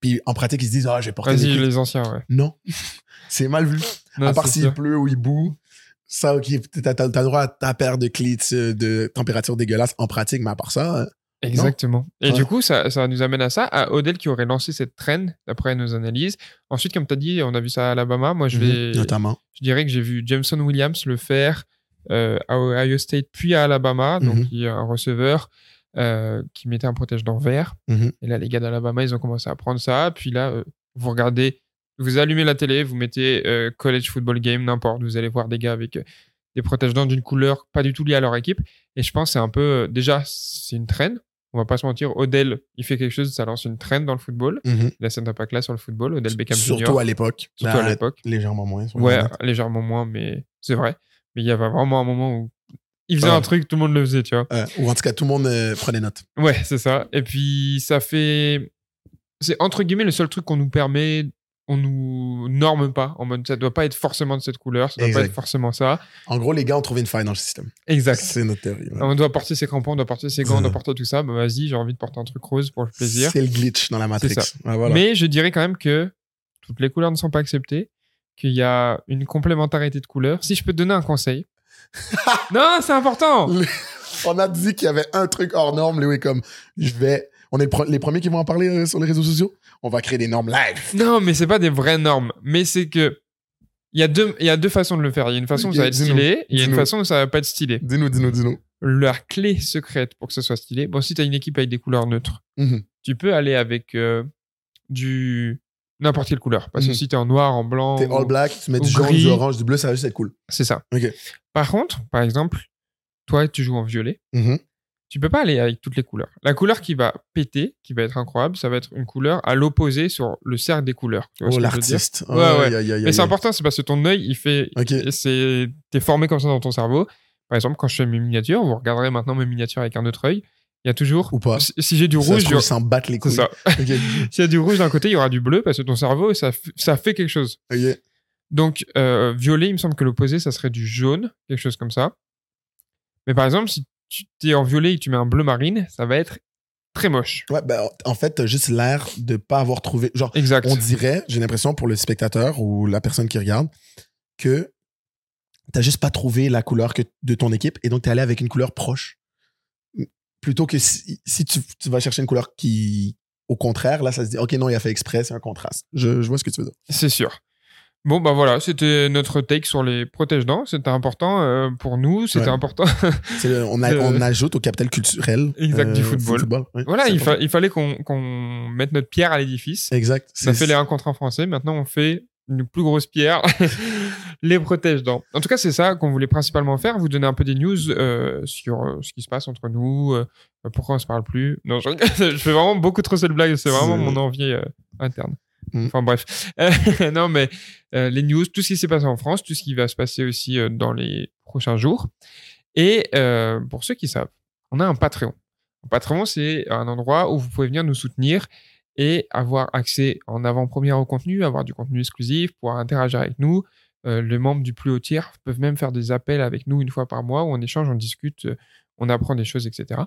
Puis en pratique, ils se disent, ah, oh, je vais porter Vas-y, les anciens, ouais. Non. c'est mal vu. Non, à part s'il pleut ou il boue ça, ok, t'as, t'as, t'as droit à ta paire de clits de température dégueulasse en pratique, mais à part ça. Exactement. Non? Et ouais. du coup, ça, ça nous amène à ça, à Odell qui aurait lancé cette trend, d'après nos analyses. Ensuite, comme tu as dit, on a vu ça à Alabama. Moi, je vais. Mmh, notamment. Je dirais que j'ai vu Jameson Williams le faire euh, à Ohio State, puis à Alabama. Donc, mmh. il y a un receveur euh, qui mettait un protège-dents vert. Mmh. Et là, les gars d'Alabama, ils ont commencé à prendre ça. Puis là, euh, vous regardez, vous allumez la télé, vous mettez euh, college football game, n'importe. Vous allez voir des gars avec des protège-dents d'une couleur pas du tout liée à leur équipe. Et je pense que c'est un peu. Déjà, c'est une traîne. On va pas se mentir. Odell, il fait quelque chose, ça lance une traîne dans le football. Mmh. Là, ça n'a pas classe sur le football. Odell Beckham Surtout à l'époque. Surtout à l'époque. Légèrement moins. Ouais, légèrement moins, mais c'est vrai. Mais il y avait vraiment un moment où il faisait ouais. un truc, tout le monde le faisait, tu vois. Euh, ou en tout cas, tout le monde euh, prenait note. Ouais, c'est ça. Et puis, ça fait. C'est entre guillemets le seul truc qu'on nous permet on nous norme pas en mode ça doit pas être forcément de cette couleur, ça doit exact. pas être forcément ça. En gros, les gars ont trouvé une faille dans le système. Exact. C'est notre théorie. Ouais. On doit porter ses crampons, on doit porter ses gants, on doit porter tout ça. Bah vas-y, j'ai envie de porter un truc rose pour le plaisir. C'est le glitch dans la Matrix. Voilà. Mais je dirais quand même que toutes les couleurs ne sont pas acceptées, qu'il y a une complémentarité de couleurs. Si je peux te donner un conseil. non, c'est important. on a dit qu'il y avait un truc hors norme, Louis, comme je vais on est les premiers qui vont en parler euh, sur les réseaux sociaux? On va créer des normes live. Non, mais c'est pas des vraies normes. Mais c'est que il y a deux, il y a deux façons de le faire. Il y a une façon où ça va être stylé, il y a une façon où ça va pas être stylé. Dis-nous, dis-nous, dis-nous. La clé secrète pour que ce soit stylé. Bon, si tu as une équipe avec des couleurs neutres, mm -hmm. tu peux aller avec euh, du n'importe quelle couleur. Parce que mm -hmm. si t'es en noir, en blanc, t'es all black, tu mets du jaune, du orange, du bleu, ça va juste être cool. C'est ça. Ok. Par contre, par exemple, toi, tu joues en violet. Mm -hmm tu peux pas aller avec toutes les couleurs. La couleur qui va péter, qui va être incroyable, ça va être une couleur à l'opposé sur le cercle des couleurs. Tu vois oh, l'artiste. Ouais, ouais. Aïe, Mais c'est important, c'est parce que ton œil, il fait. Okay. C'est, t'es formé comme ça dans ton cerveau. Par exemple, quand je fais mes miniatures, vous regarderez maintenant mes miniatures avec un autre œil. Il y a toujours. Ou pas. Si, j'ai du rouge, je s'en battre les couilles. Ça. S'il y a du rouge d'un côté, il y aura du bleu parce que ton cerveau, ça, ça fait quelque chose. Donc, euh, violet, il me semble que l'opposé, ça serait du jaune, quelque chose comme ça. Mais par exemple, si tu es en violet et tu mets un bleu marine, ça va être très moche. Ouais, ben, en fait, juste l'air de pas avoir trouvé. Genre, exact. on dirait, j'ai l'impression pour le spectateur ou la personne qui regarde, que t'as juste pas trouvé la couleur que de ton équipe et donc t'es allé avec une couleur proche. Plutôt que si, tu, vas chercher une couleur qui, au contraire, là, ça se dit, OK, non, il a fait exprès, c'est un contraste. Je, je vois ce que tu veux dire. C'est sûr. Bon, bah voilà, c'était notre take sur les protège-dents. C'était important euh, pour nous, c'était important. on, on, ajoute au capital culturel exact, du euh, football. voilà, il, il, fallait qu'on mette notre pierre à l'édifice. Exact. Ça fait les rencontres en français. Maintenant, on fait une plus grosse pierre, les protège-dents. En tout cas, c'est ça qu'on voulait principalement faire, vous donner un peu des news euh, sur ce qui se passe entre nous, pourquoi on se parle plus. Non, je, je fais vraiment beaucoup trop cette blague, c'est vraiment mon envie interne. Mm. Enfin bref. non, mais euh, les news, tout ce qui s'est passé en France, tout ce qui va se passer aussi euh, dans les prochains jours. Et euh, pour ceux qui savent, on a un Patreon. Patreon, c'est un endroit où vous pouvez venir nous soutenir et avoir accès en avant-première au contenu, avoir du contenu exclusif, pouvoir interagir avec nous. les membres du plus haut tiers peuvent même faire des appels avec nous une fois par mois où on échange, on discute, on apprend des choses, etc.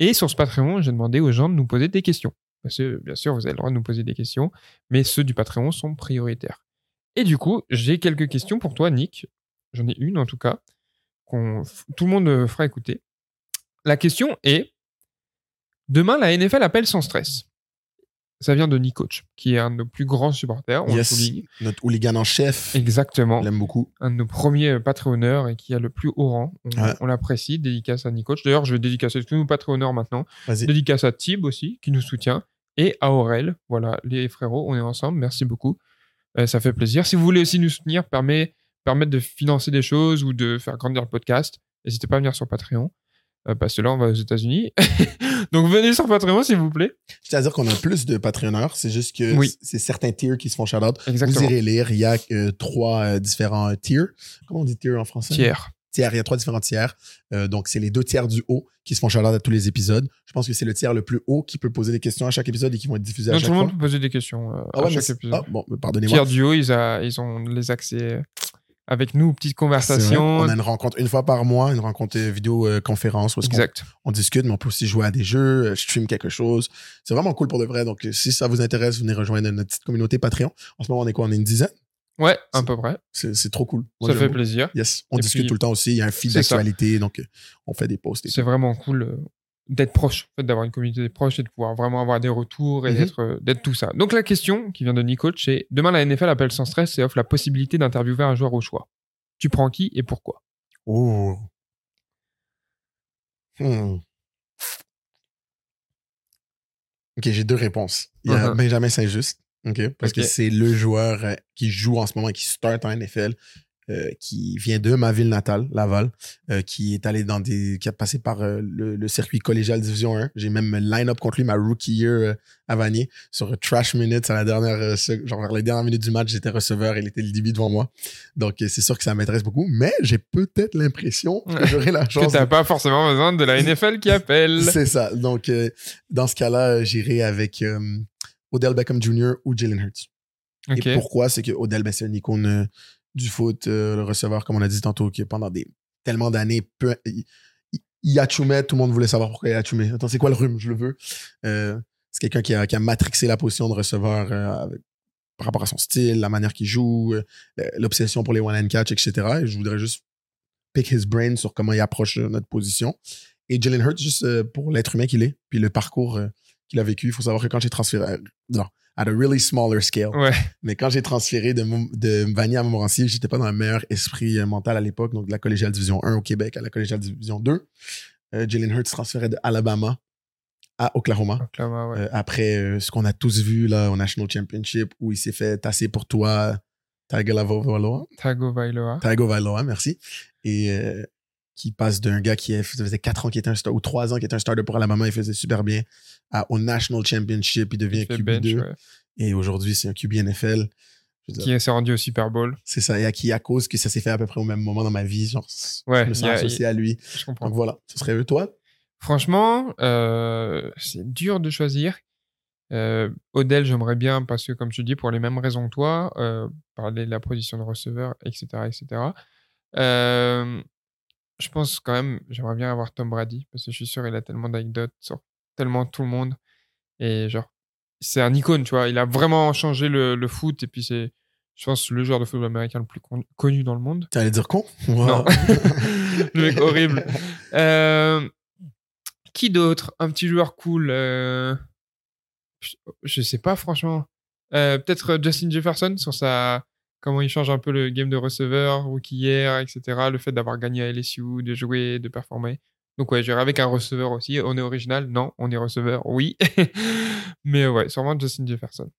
Et sur ce Patreon, j'ai demandé aux gens de nous poser des questions. Parce que, bien sûr, vous avez le droit de nous poser des questions, mais ceux du Patreon sont prioritaires. Et du coup, j'ai quelques questions pour toi, Nick. J'en ai une, en tout cas, qu'on tout le monde euh, fera écouter. La question est Demain, la NFL appelle sans stress. Ça vient de Nick Coach, qui est un de nos plus grands supporters. On yes, notre hooligan en chef. Exactement. On l'aime beaucoup. Un de nos premiers Patreonneurs et qui a le plus haut rang. On, l'apprécie. Dédicace à Nick Coach. D'ailleurs, je vais dédicacer tous nos Patreonneurs maintenant. Dédicace à Tib aussi, qui nous soutient et à Aurel. Voilà, les frérots, on est ensemble. Merci beaucoup. Euh, ça fait plaisir. Si vous voulez aussi nous soutenir, permet, permettre de financer des choses ou de faire grandir le podcast, n'hésitez pas à venir sur Patreon. Euh, parce que là, on va aux États-Unis. Donc, venez sur Patreon, s'il vous plaît. C'est-à-dire qu'on a plus de Patreonneurs. C'est juste que c'est certains tiers qui se font shout-out. Exactement. Vous irez lire. Il y a euh, trois différents tiers. Comment on dit tiers en français? Tiers tiers. Il y a trois différents tiers. Euh, donc, c'est les deux tiers du haut qui se font chaleur à tous les épisodes. Je pense que c'est le tiers le plus haut qui peut poser des questions à chaque épisode et qui vont être diffusés à chaque fois. Tout le monde peut poser des questions euh, ah à chaque épisode. Ah, bon, pardonnez-moi. Tiers du haut, ils, ils ont les accès avec nous, petites conversations. On a une rencontre une fois par mois, une rencontre vidéo euh, conférence où exact. On, discute, mais on peut aussi jouer à des jeux, stream quelque chose. C'est vraiment cool pour de vrai. Donc, si ça vous intéresse, venez rejoindre notre petite communauté Patreon. En ce moment, on est quoi? On est une dizaine? Ouais, à peu près. C'est trop cool. ça fait plaisir. Yes. On discute tout le temps aussi. Il y a un fil d'actualité, donc euh, on fait des posts. C'est vraiment cool euh, d'être proche, en fait, d'avoir une communauté proche et de pouvoir vraiment avoir des retours et mhm. euh, d'être tout ça. Donc la question qui vient de Nico, c'est demain la NFL appelle sans stress et offre la possibilité d'interviewer un joueur au choix. Tu prends qui et pourquoi? Oh. Hmm. Ok, j'ai deux réponses. Il y a uh-huh. Benjamin Saint-Just parce que c'est le joueur euh, qui joue en ce moment, qui start en NFL, euh, qui vient de ma ville natale, Laval, euh, qui est allé dans des, qui a passé par le, circuit collégial Division 1. J'ai même line-up contre lui ma rookie year à Vanier sur Trash Minutes à la dernière, genre vers les dernières minutes du match, j'étais receveur, il était le début devant moi. Donc c'est sûr que ça m'intéresse beaucoup, mais j'ai peut-être l'impression que j'aurai la chance. que t'as pas forcément besoin de la NFL qui appelle. c'est ça. Donc dans ce cas-là, j'irai avec Odell Beckham Jr. ou Jalen Hurts. Et pourquoi? C'est que Odell, ben, c'est un icône du foot, euh, le receveur, comme on a dit tantôt, qui pendant des, tellement d'années, il, il, a tout le monde voulait savoir pourquoi il a chumé. Attends, c'est quoi le rhume? Je le veux. Euh, c'est quelqu'un qui a, qui a, matrixé la position de receveur euh, par rapport à son style, la manière qu'il joue, l'obsession pour les one-hand catch, etc. Et je voudrais juste pick his brain sur comment il approche notre position. Et Jalen Hurts, juste pour l'être humain qu'il est, puis le parcours qu'il a vécu. Il faut savoir que quand j'ai transféré, non, at a really smaller scale. Mais quand j'ai transféré de, de Vanier à Montmorency, j'étais pas dans le meilleur esprit euh, mental à l'époque, donc de la collégiale division 1 au Québec à la collégiale division 2. Euh, Jalen Hurts transférait de Alabama à Oklahoma. Euh, après ce qu'on a tous vu là au National Championship où il s'est fait tasser pour toi Tagovailoa. Tagovailoa. Tagovailoa, merci. Et qui passe d'un gars qui faisait 4 ans qui était un starter, ou 3 ans qui était un starter pour Alabama, il faisait super bien, au National Championship, il devient QB2. Et aujourd'hui, c'est un QB NFL. Qui s'est rendu au Super Bowl. C'est ça, et à qui, à cause que ça s'est fait à peu près au même moment dans ma vie, genre, ouais, je me sens associé à lui. Je comprends. Donc voilà, ce serait eux, toi Franchement, euh, c'est dur de choisir. Euh, Odell, j'aimerais bien parce que, comme tu dis, pour les mêmes raisons que toi, euh, parler de la position de receveur, etc. etc. Euh, je pense quand même, j'aimerais bien avoir Tom Brady parce que je suis sûr il a tellement d'anecdotes sur tellement tout le monde. Et genre, c'est un icône, tu vois. Il a vraiment changé le, le foot et puis c'est, je pense, le joueur de football américain le plus con- connu dans le monde. Tu allais dire con? Non. le mec horrible. Euh, qui d'autre? Un petit joueur cool. euh, je- Je sais pas, franchement. Euh, Peut-être Justin Jefferson sur sa. Comment il change un peu le game de receveur, rookie hier, etc. Le fait d'avoir gagné à LSU, de jouer, de performer. Donc, ouais, j'irai avec un receveur aussi. On est original? Non, on est receveur, oui. Mais ouais, sûrement Justin Jefferson.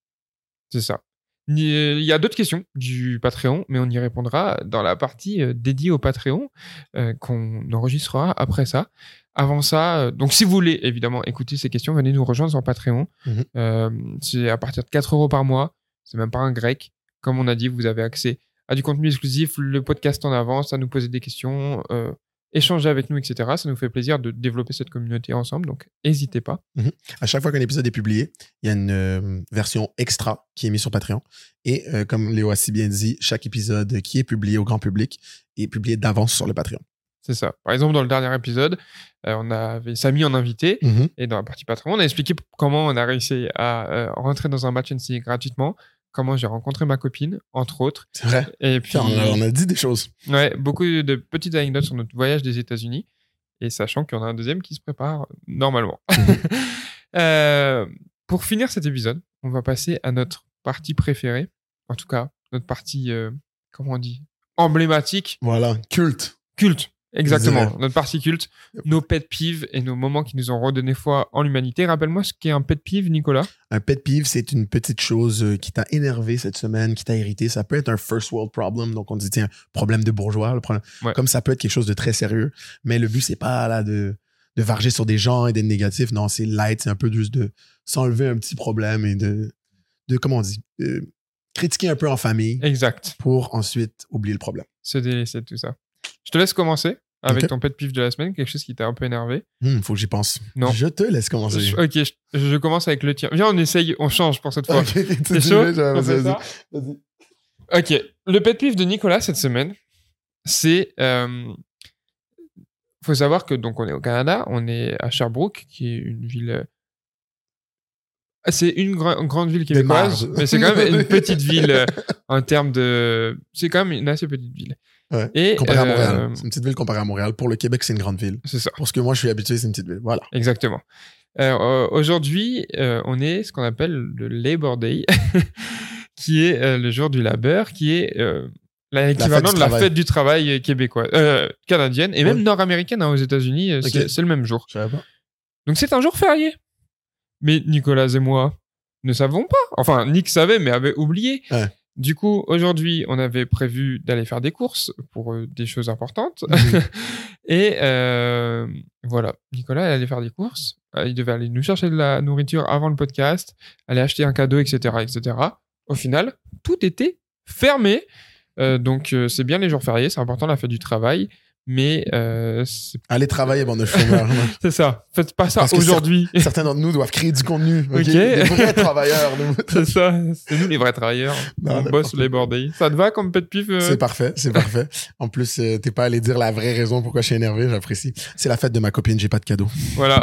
C'est ça. Ni- Il y a d'autres questions du Patreon, mais on y répondra dans la partie euh, dédiée au Patreon euh, qu'on enregistrera après ça. Avant ça, euh, donc si vous voulez évidemment écouter ces questions, venez nous rejoindre sur Patreon. Euh, c'est à partir de 4 euros par mois. C'est même pas un grec. Comme on a dit, vous avez accès à du contenu exclusif, le podcast en avance, à nous poser des questions, euh, échanger avec nous, etc. Ça nous fait plaisir de développer cette communauté ensemble, donc n'hésitez pas. À chaque fois qu'un épisode est publié, il y a une euh, version extra qui est mise sur Patreon. Et euh, comme Léo a si bien dit, chaque épisode qui est publié au grand public est publié d'avance sur le Patreon. C'est ça. Par exemple, dans le dernier épisode, euh, on avait Samy en invité. Mhm. Et dans la partie Patreon, on a expliqué comment on a réussi à rentrer dans un match NCAA gratuitement, comment j'ai rencontré ma copine, entre autres. C'est vrai. Et puis, on, a, on a dit des choses. ouais, beaucoup de petites anecdotes sur notre voyage des États-Unis. Et sachant qu'il y en a un deuxième qui se prépare normalement. Euh, pour finir cet épisode, on va passer à notre partie préférée. En tout cas, notre partie, euh, comment on dit? Emblématique, Voilà, culte. culte. Exactement, notre partie culte, nos pet peeves et nos moments qui nous ont redonné foi en l'humanité. Rappelle-moi ce qu'est un pet peeve, Nicolas. Un pet peeve, c'est une petite chose euh, qui t'a énervé cette semaine, qui t'a irrité. Ça peut être un first world problem, donc on dit tiens, problème de bourgeois, le problème. Ouais. Comme ça peut être quelque chose de très sérieux, mais le but c'est pas là de de varger sur des gens et d'être négatif. Non, c'est light, c'est un peu juste de s'enlever un petit problème et de de comment on dit, euh, critiquer un peu en famille Exact. pour ensuite oublier le problème. Se délaisser de tout ça. Je te laisse commencer avec ton pet peeve de la semaine, quelque chose qui t'a un peu énervé. Hmm, faut que j'y pense. Non. Je te laisse commencer. Je- ok, je, je commence avec le tien. Viens, on essaye, on change pour cette fois. Ok, tu T'es dis, chaud vas-y, vas-y. Ok, le pet peeve de Nicolas cette semaine, c'est. euh, faut savoir que donc on est au Canada, on est à Sherbrooke, qui est une ville. C'est une gra- grande ville québécoise, mais c'est quand même une petite ville euh, en termes de. C'est quand même une assez petite ville. Ouais. Et Comparé à euh, Montréal. C'est une petite ville comparée à Montréal. Pour le Québec, c'est une grande ville. C'est ça. Pour ce que moi, je suis habitué, c'est une petite ville. Voilà. Exactement. Euh, euh, Aujourd'hui, euh, on est ce qu'on appelle le Labor Day, qui est euh, le jour du labeur, qui est euh, l'équivalent de la travail. fête du travail québécois, euh, canadienne et même nord-américaine hein, aux États-Unis. euh, c'est le même jour. Je savais pas. Donc c'est un jour férié. Mais Nicolas et moi ne savons pas. Enfin, Nick savait, mais avait oublié. Ouais. Du coup, aujourd'hui, on avait prévu d'aller faire des courses pour euh, des choses importantes. Mhm. Et euh, voilà, Nicolas, allait faire des courses. Euh, Il devait aller nous chercher de la nourriture avant le podcast, aller acheter un cadeau, etc., etc. Au final, tout était fermé. Euh, donc, c'est bien les jours fériés, c'est important la fête du travail. Mais euh, Allez travailler, bande de chômeurs. c'est ça. Faites pas ça aujourd'hui. Certains d'entre nous doivent créer du contenu. ok? Ok. Des vrais travailleurs. c'est ça. C'est nous les vrais travailleurs. Non, on bosse les bordés. Ça te va comme pet pif euh? C'est parfait, c'est parfait. En plus, euh, t'es pas allé dire la vraie raison pourquoi je suis énervé, j'apprécie. C'est la fête de ma copine, j'ai pas de cadeau. Voilà.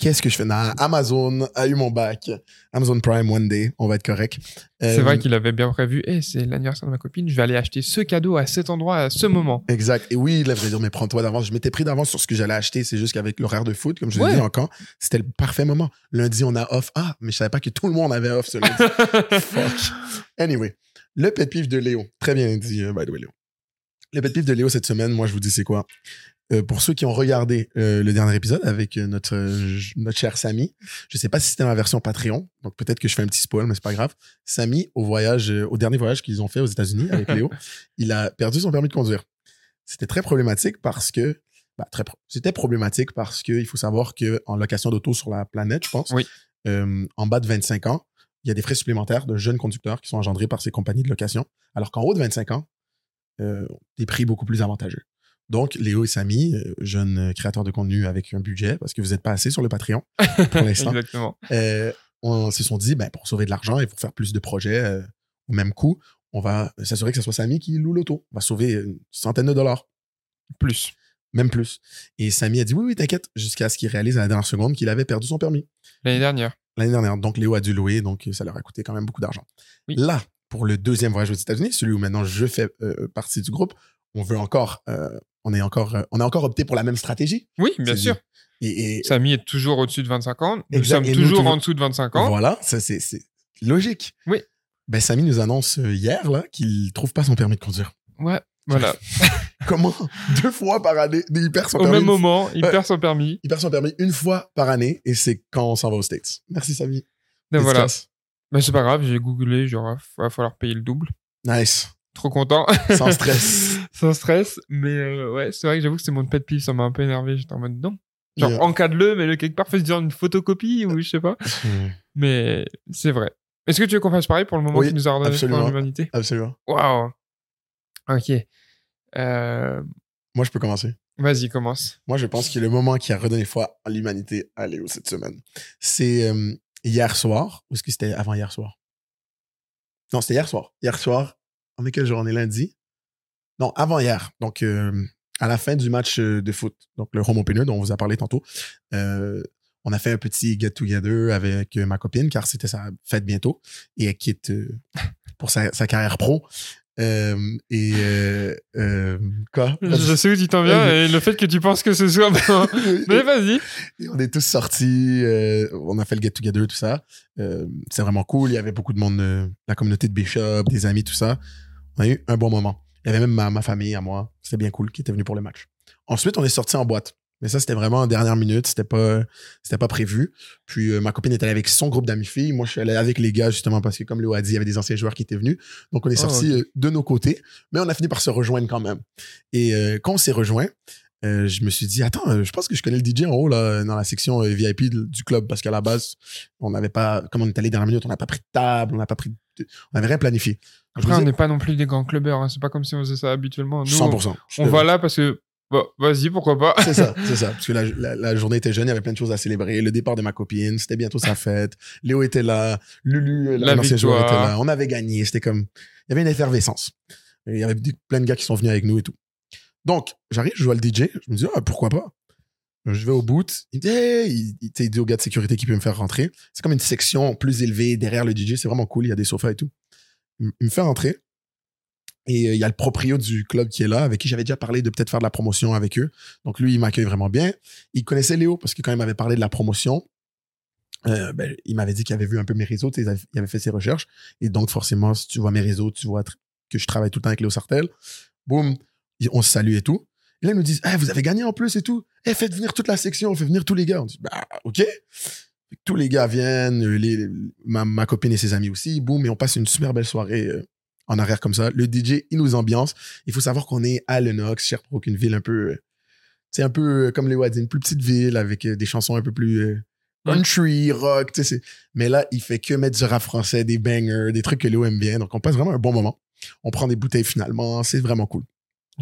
Qu'est-ce que je fais? Non, Amazon a eu mon bac. Amazon Prime One Day, on va être correct. C'est Euh, vrai qu'il avait bien prévu. Eh, c'est l'anniversaire de ma copine. Je vais aller acheter ce cadeau à cet endroit à ce moment. Exact. Et oui, là, je vais dire, mais prends-toi d'avance. Je m'étais pris d'avance sur ce que j'allais acheter. C'est juste qu'avec l'horaire de foot, comme je l'ai Ouais. dit encore, c'était le parfait moment. Lundi, on a off. Ah, mais je savais pas que tout le monde avait off ce lundi. Fuck. Anyway, le pet peeve de Léo. Très bien dit, euh, by the way, Léo. Le pet peeve de Léo cette semaine, moi, je vous dis, c'est quoi? Euh, pour ceux qui ont regardé euh, le dernier épisode avec euh, notre, notre cher Samy, je sais pas si c'était ma version Patreon, donc peut-être que je fais un petit spoil, mais c'est pas grave. Samy, au voyage, au dernier voyage qu'ils ont fait aux États-Unis avec Léo, il a perdu son permis de conduire. C'était très problématique parce que, bah, très pro- c'était problématique parce que il faut savoir que en location d'auto sur la planète, je pense, Oui. en bas de 25 ans, il y a des frais supplémentaires de jeunes conducteurs qui sont engendrés par ces compagnies de location, alors qu'en haut de 25 ans, euh, des prix beaucoup plus avantageux. Donc, Léo et Samy, euh, jeunes créateurs de contenu avec un budget, parce que vous n'êtes pas assez sur le Patreon pour l'instant, Exactement. euh, on se sont dit, ben, pour sauver de l'argent et pour faire plus de projets euh, au même coût, on va s'assurer que ce soit Samy qui loue l'auto. On va sauver une centaine de dollars, Plus. même plus. Et Samy a dit, oui, oui, t'inquiète, jusqu'à ce qu'il réalise à la dernière seconde qu'il avait perdu son permis L'année dernière. l'année dernière. Donc, Léo a dû louer, donc ça leur a coûté quand même beaucoup d'argent. Oui. Là, pour le deuxième voyage aux États-Unis, celui où maintenant je fais euh, partie du groupe, on veut encore, euh, on est encore, euh, on a encore opté pour la même stratégie. Oui, bien sûr. Et, et Samy est toujours au-dessus de 25 ans. Nous Exact. sommes Et nous, toujours toujours- en dessous de 25 ans. voilà, ça c'est c'est logique. Oui. Ben, Samy nous annonce euh, hier là qu'il trouve pas son permis de conduire. Ouais, voilà. Comment? Deux fois par année, il perd son Au permis. même moment, il perd son permis. Il perd son permis une fois par année et c'est quand on s'en va aux States. Merci Samy. Donc voilà. Mais c'est pas grave, j'ai googlé, genre, va falloir payer le double. Nice. Trop content. Sans stress. Sans stress. Mais euh, ouais, c'est vrai que j'avoue que c'est mon pet peeve, ça m'a un peu énervé. J'étais en mode non. Genre, Yeah. encadre-le, mais le quelque part, fais genre une photocopie ou je sais pas. Mais c'est vrai. Est-ce que tu veux qu'on fasse pareil pour le moment Oui, qui nous a pour l'humanité? Absolument. Waouh. Ok. Euh, Moi, je peux commencer. Vas-y, commence. Moi, je pense que le moment qui a redonné foi à l'humanité à Léo cette semaine, c'est euh, hier soir. Ou est-ce que c'était avant hier soir? Non, c'était hier soir. Hier soir. On est quel jour? On est lundi? Non, avant hier. Donc, euh, à la fin du match euh, de foot, donc le home opener dont on vous a parlé tantôt, euh, on a fait un petit get-together avec ma copine, car c'était sa fête bientôt, et elle quitte pour sa, sa carrière pro. Euh, et euh, euh, quoi? Je sais où tu t'en viens et le fait que tu penses que ce soit. Mais vas-y. On est tous sortis, on a fait le get-together, tout ça. C'est vraiment cool. Il y avait beaucoup de monde, la communauté de Bishop, des amis, tout ça. On a eu un bon moment. Il y avait même ma, ma famille à moi. C'était bien cool qui était venu pour le match. Ensuite, on est sorti en boîte. Mais ça, c'était vraiment en dernière minute. C'était pas, c'était pas prévu. Puis, euh, ma copine est allée avec son groupe d'amis filles. Moi, je suis allé avec les gars, justement, parce que, comme Léo a dit, il y avait des anciens joueurs qui étaient venus. Donc, on est Ah, sortis euh, de nos côtés. Mais on a fini par se rejoindre quand même. Et euh, quand on s'est rejoint, euh, je me suis dit, attends, euh, je pense que je connais le DJ en haut, là, dans la section euh, VIP du club, parce qu'à la base, on n'avait pas, comme on est allé dernière minute, on n'a pas pris de table, on n'a pas pris, de- on n'avait rien planifié. Après, on n'est pas non plus des grands clubbers. hein. C'est pas comme si on faisait ça habituellement. Nous, 100%. on va là parce que. Bon, vas-y, pourquoi pas. C'est ça, c'est ça. Parce que la, la- la journée était jeune, il y avait plein de choses à célébrer. Le départ de ma copine, c'était bientôt sa fête. Léo était là, Lulu, La l'ancien joueur était là. On avait gagné. C'était comme, il y avait une effervescence. Il y avait plein de gars qui sont venus avec nous et tout. Donc, j'arrive, je vois le DJ. Je me dis, ah, pourquoi pas? Je vais au boot. Il me dit, il, dit au gars de sécurité qui peut me faire rentrer. C'est comme une section plus élevée derrière le DJ. C'est vraiment cool. Il y a des sofas et tout. Il, me fait rentrer. Et euh, il y a le proprio du club qui est là, avec qui j'avais déjà parlé de peut-être faire de la promotion avec eux. Donc lui, il m'accueille vraiment bien. Il connaissait Léo parce que quand il m'avait parlé de la promotion, euh, ben, il m'avait dit qu'il avait vu un peu mes réseaux, il avait- fait ses recherches. Et donc forcément, si tu vois mes réseaux, tu vois que je travaille tout le temps avec Léo Sartel. Boum, on se salue et tout. Et là, ils nous disent, Eh, vous avez gagné en plus et tout. Eh, faites venir toute la section, on fait venir tous les gars. On dit, bah, OK. Tous les gars viennent, euh, les, ma, ma copine et ses amis aussi. Boum, et on passe une super belle soirée euh, en arrière comme ça. Le DJ, il nous ambiance. Il faut savoir qu'on est à Lenox, Sherbrooke, une ville un peu, euh, c'est un peu comme a dit, une plus petite ville avec des chansons un peu plus euh, country, rock, tu sais. c'est- Mais là, il fait que mettre du rap français, des bangers, des trucs que Léo aime bien. Donc, on passe vraiment un bon moment. On prend des bouteilles finalement. C'est vraiment cool.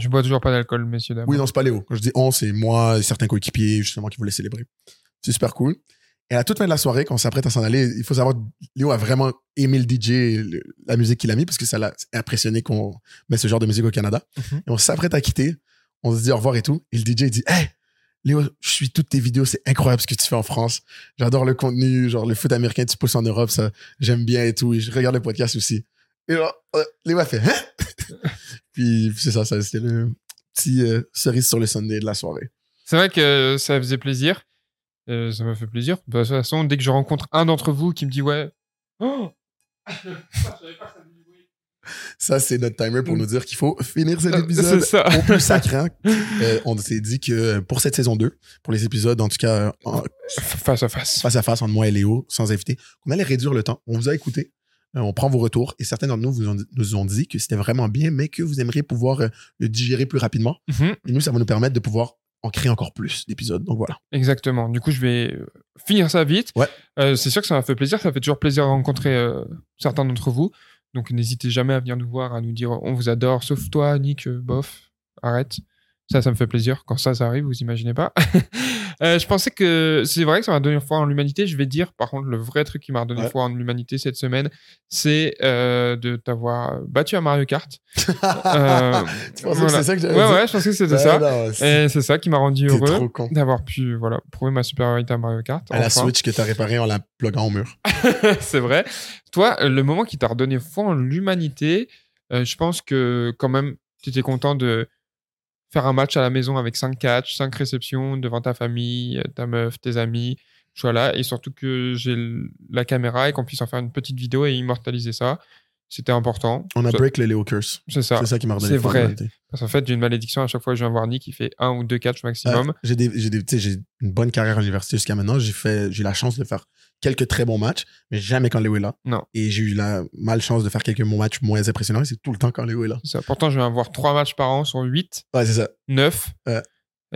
Je bois toujours pas d'alcool, messieurs, dames. Oui, non, c'est pas Léo. Quand je dis on, c'est moi et certains coéquipiers, justement, qui voulaient célébrer. C'est super cool. Et à la toute fin de la soirée, quand on s'apprête à s'en aller, il faut savoir que Léo a vraiment aimé le DJ, le- la musique qu'il a mis, parce que ça l'a impressionné qu'on met ce genre de musique au Canada. Mhm. Et on s'apprête à quitter. On se dit au revoir et tout. Et le DJ dit Hey, Léo, je suis toutes tes vidéos, c'est incroyable ce que tu fais en France. J'adore le contenu, genre le foot américain, tu pousses en Europe, ça, j'aime bien et tout. Et je regarde le podcast aussi. Et là, euh, Léo a fait Hein? Puis c'est ça, ça c'était le petit euh, cerise sur le Sunday de la soirée. C'est vrai que ça faisait plaisir. Euh, ça m'a fait plaisir. De toute façon, dès que je rencontre un d'entre vous qui me dit ouais. Oh Ça, c'est notre timer pour nous dire qu'il faut finir cet Euh, épisode ça. au plus sacré. Euh, on s'est dit que pour cette saison 2, pour les épisodes, en tout cas, en- Face à face. face à face entre moi et Léo, sans invité, qu'on allait réduire le temps. On vous a écouté. Euh, on prend vos retours et certains d'entre nous vous ont, nous ont dit que c'était vraiment bien, mais que vous aimeriez pouvoir euh, le digérer plus rapidement. Mhm, Et nous, ça va nous permettre de pouvoir en créer encore plus d'épisodes. Donc voilà. Exactement. Du coup, je vais euh, finir ça vite. Ouais. Euh, c'est sûr que ça m'a fait plaisir. Ça fait toujours plaisir de rencontrer euh, certains d'entre vous. Donc, n'hésitez jamais à venir nous voir, à nous dire on vous adore, sauf toi, Nick, bof, arrête. Ça, ça me fait plaisir. Quand ça, ça arrive, vous imaginez pas. Euh, je pensais que c'est vrai que ça m'a donné foi en l'humanité. Je vais dire, par contre, le vrai truc qui m'a redonné foi en l'humanité cette semaine, c'est euh, de t'avoir battu à Mario Kart. euh, tu pensais que c'est ça que j'avais Ouais, ouais, je pensais que c'était ça. Et c'est ça qui m'a rendu heureux d'avoir pu voilà, prouver ma supériorité à Mario Kart. À la Switch que t'as réparée en la pluguant au mur. c'est vrai. Toi, le moment qui t'a redonné foi en l'humanité, euh, je pense que quand même, tu étais content de faire un match à la maison avec 5 catchs, 5 réceptions devant ta famille, euh, ta meuf, tes amis. Voilà, et surtout que j'ai la caméra et qu'on puisse en faire une petite vidéo et immortaliser ça. C'était important. On a break les Léo Curse. C'est ça. C'est ça qui m'a C'est vrai. Parce qu'en fait, j'ai une malédiction à chaque fois que je viens voir Nick, il fait un ou deux catchs maximum. j'ai une bonne carrière à l'université jusqu'à maintenant. J'ai fait, j'ai eu la chance de faire quelques très bons matchs, mais jamais quand Léo est là. Non. Et j'ai eu la malchance de faire quelques bons matchs moins impressionnants et c'est tout le temps quand Léo est là. Ça. Pourtant, je vais avoir trois matchs par an sur huit. Ouais, c'est ça. Neuf.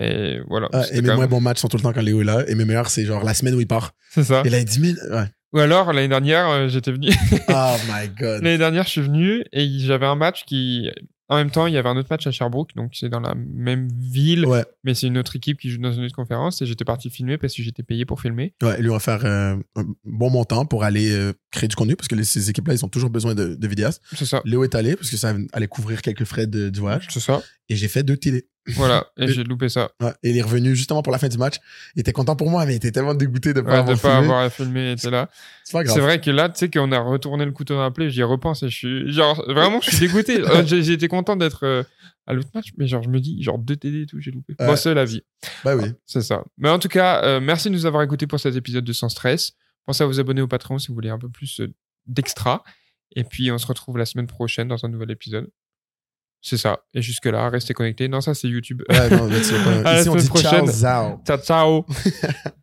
Et voilà. et mes moins bons matchs sont tout le temps quand Léo est là. Et mes meilleurs, c'est genre la semaine où il part. C'est ça. Et là, il dit, ouais. Ou alors, l'année dernière, euh, j'étais venu. oh my god. L'année dernière, je suis venu et j'avais un match qui. En même temps, il y avait un autre match à Sherbrooke, donc c'est dans la même ville, ouais. mais c'est une autre équipe qui joue dans une autre conférence et j'étais parti filmer parce que j'étais payé pour filmer. Ouais, lui, on va faire euh, un bon montant pour aller euh, créer du contenu parce que ces équipes-là, ils ont toujours besoin de, de vidéastes. C'est ça. Léo est allé parce que ça allait couvrir quelques frais de, du voyage. C'est ça. Et j'ai fait deux télés. Voilà, et j'ai loupé ça. Ouais, et il est revenu justement pour la fin du match. Il était content pour moi, mais il était tellement dégoûté de ne pas, avoir, pas avoir filmé. était là. C'est vrai que là, tu sais qu'on a retourné le couteau dans la plaie, j'y repense et je suis. Genre, vraiment, je suis dégoûté. Euh, été content d'être euh, à l'autre match, mais genre, je me dis, genre, deux TD et tout, j'ai loupé. Bon, c'est la vie. Bah oui. C'est ça. Mais en tout cas, euh, merci de nous avoir écoutés pour cet épisode de Sans Stress. Pensez à vous abonner au Patreon si vous voulez un peu plus d'extra. Et puis, on se retrouve la semaine prochaine dans un nouvel épisode. C'est ça. Et jusque-là, restez connectés. Non, ça, c'est YouTube. Ouais, non, Ici, on dit prochaine. ciao, Ciao, ciao.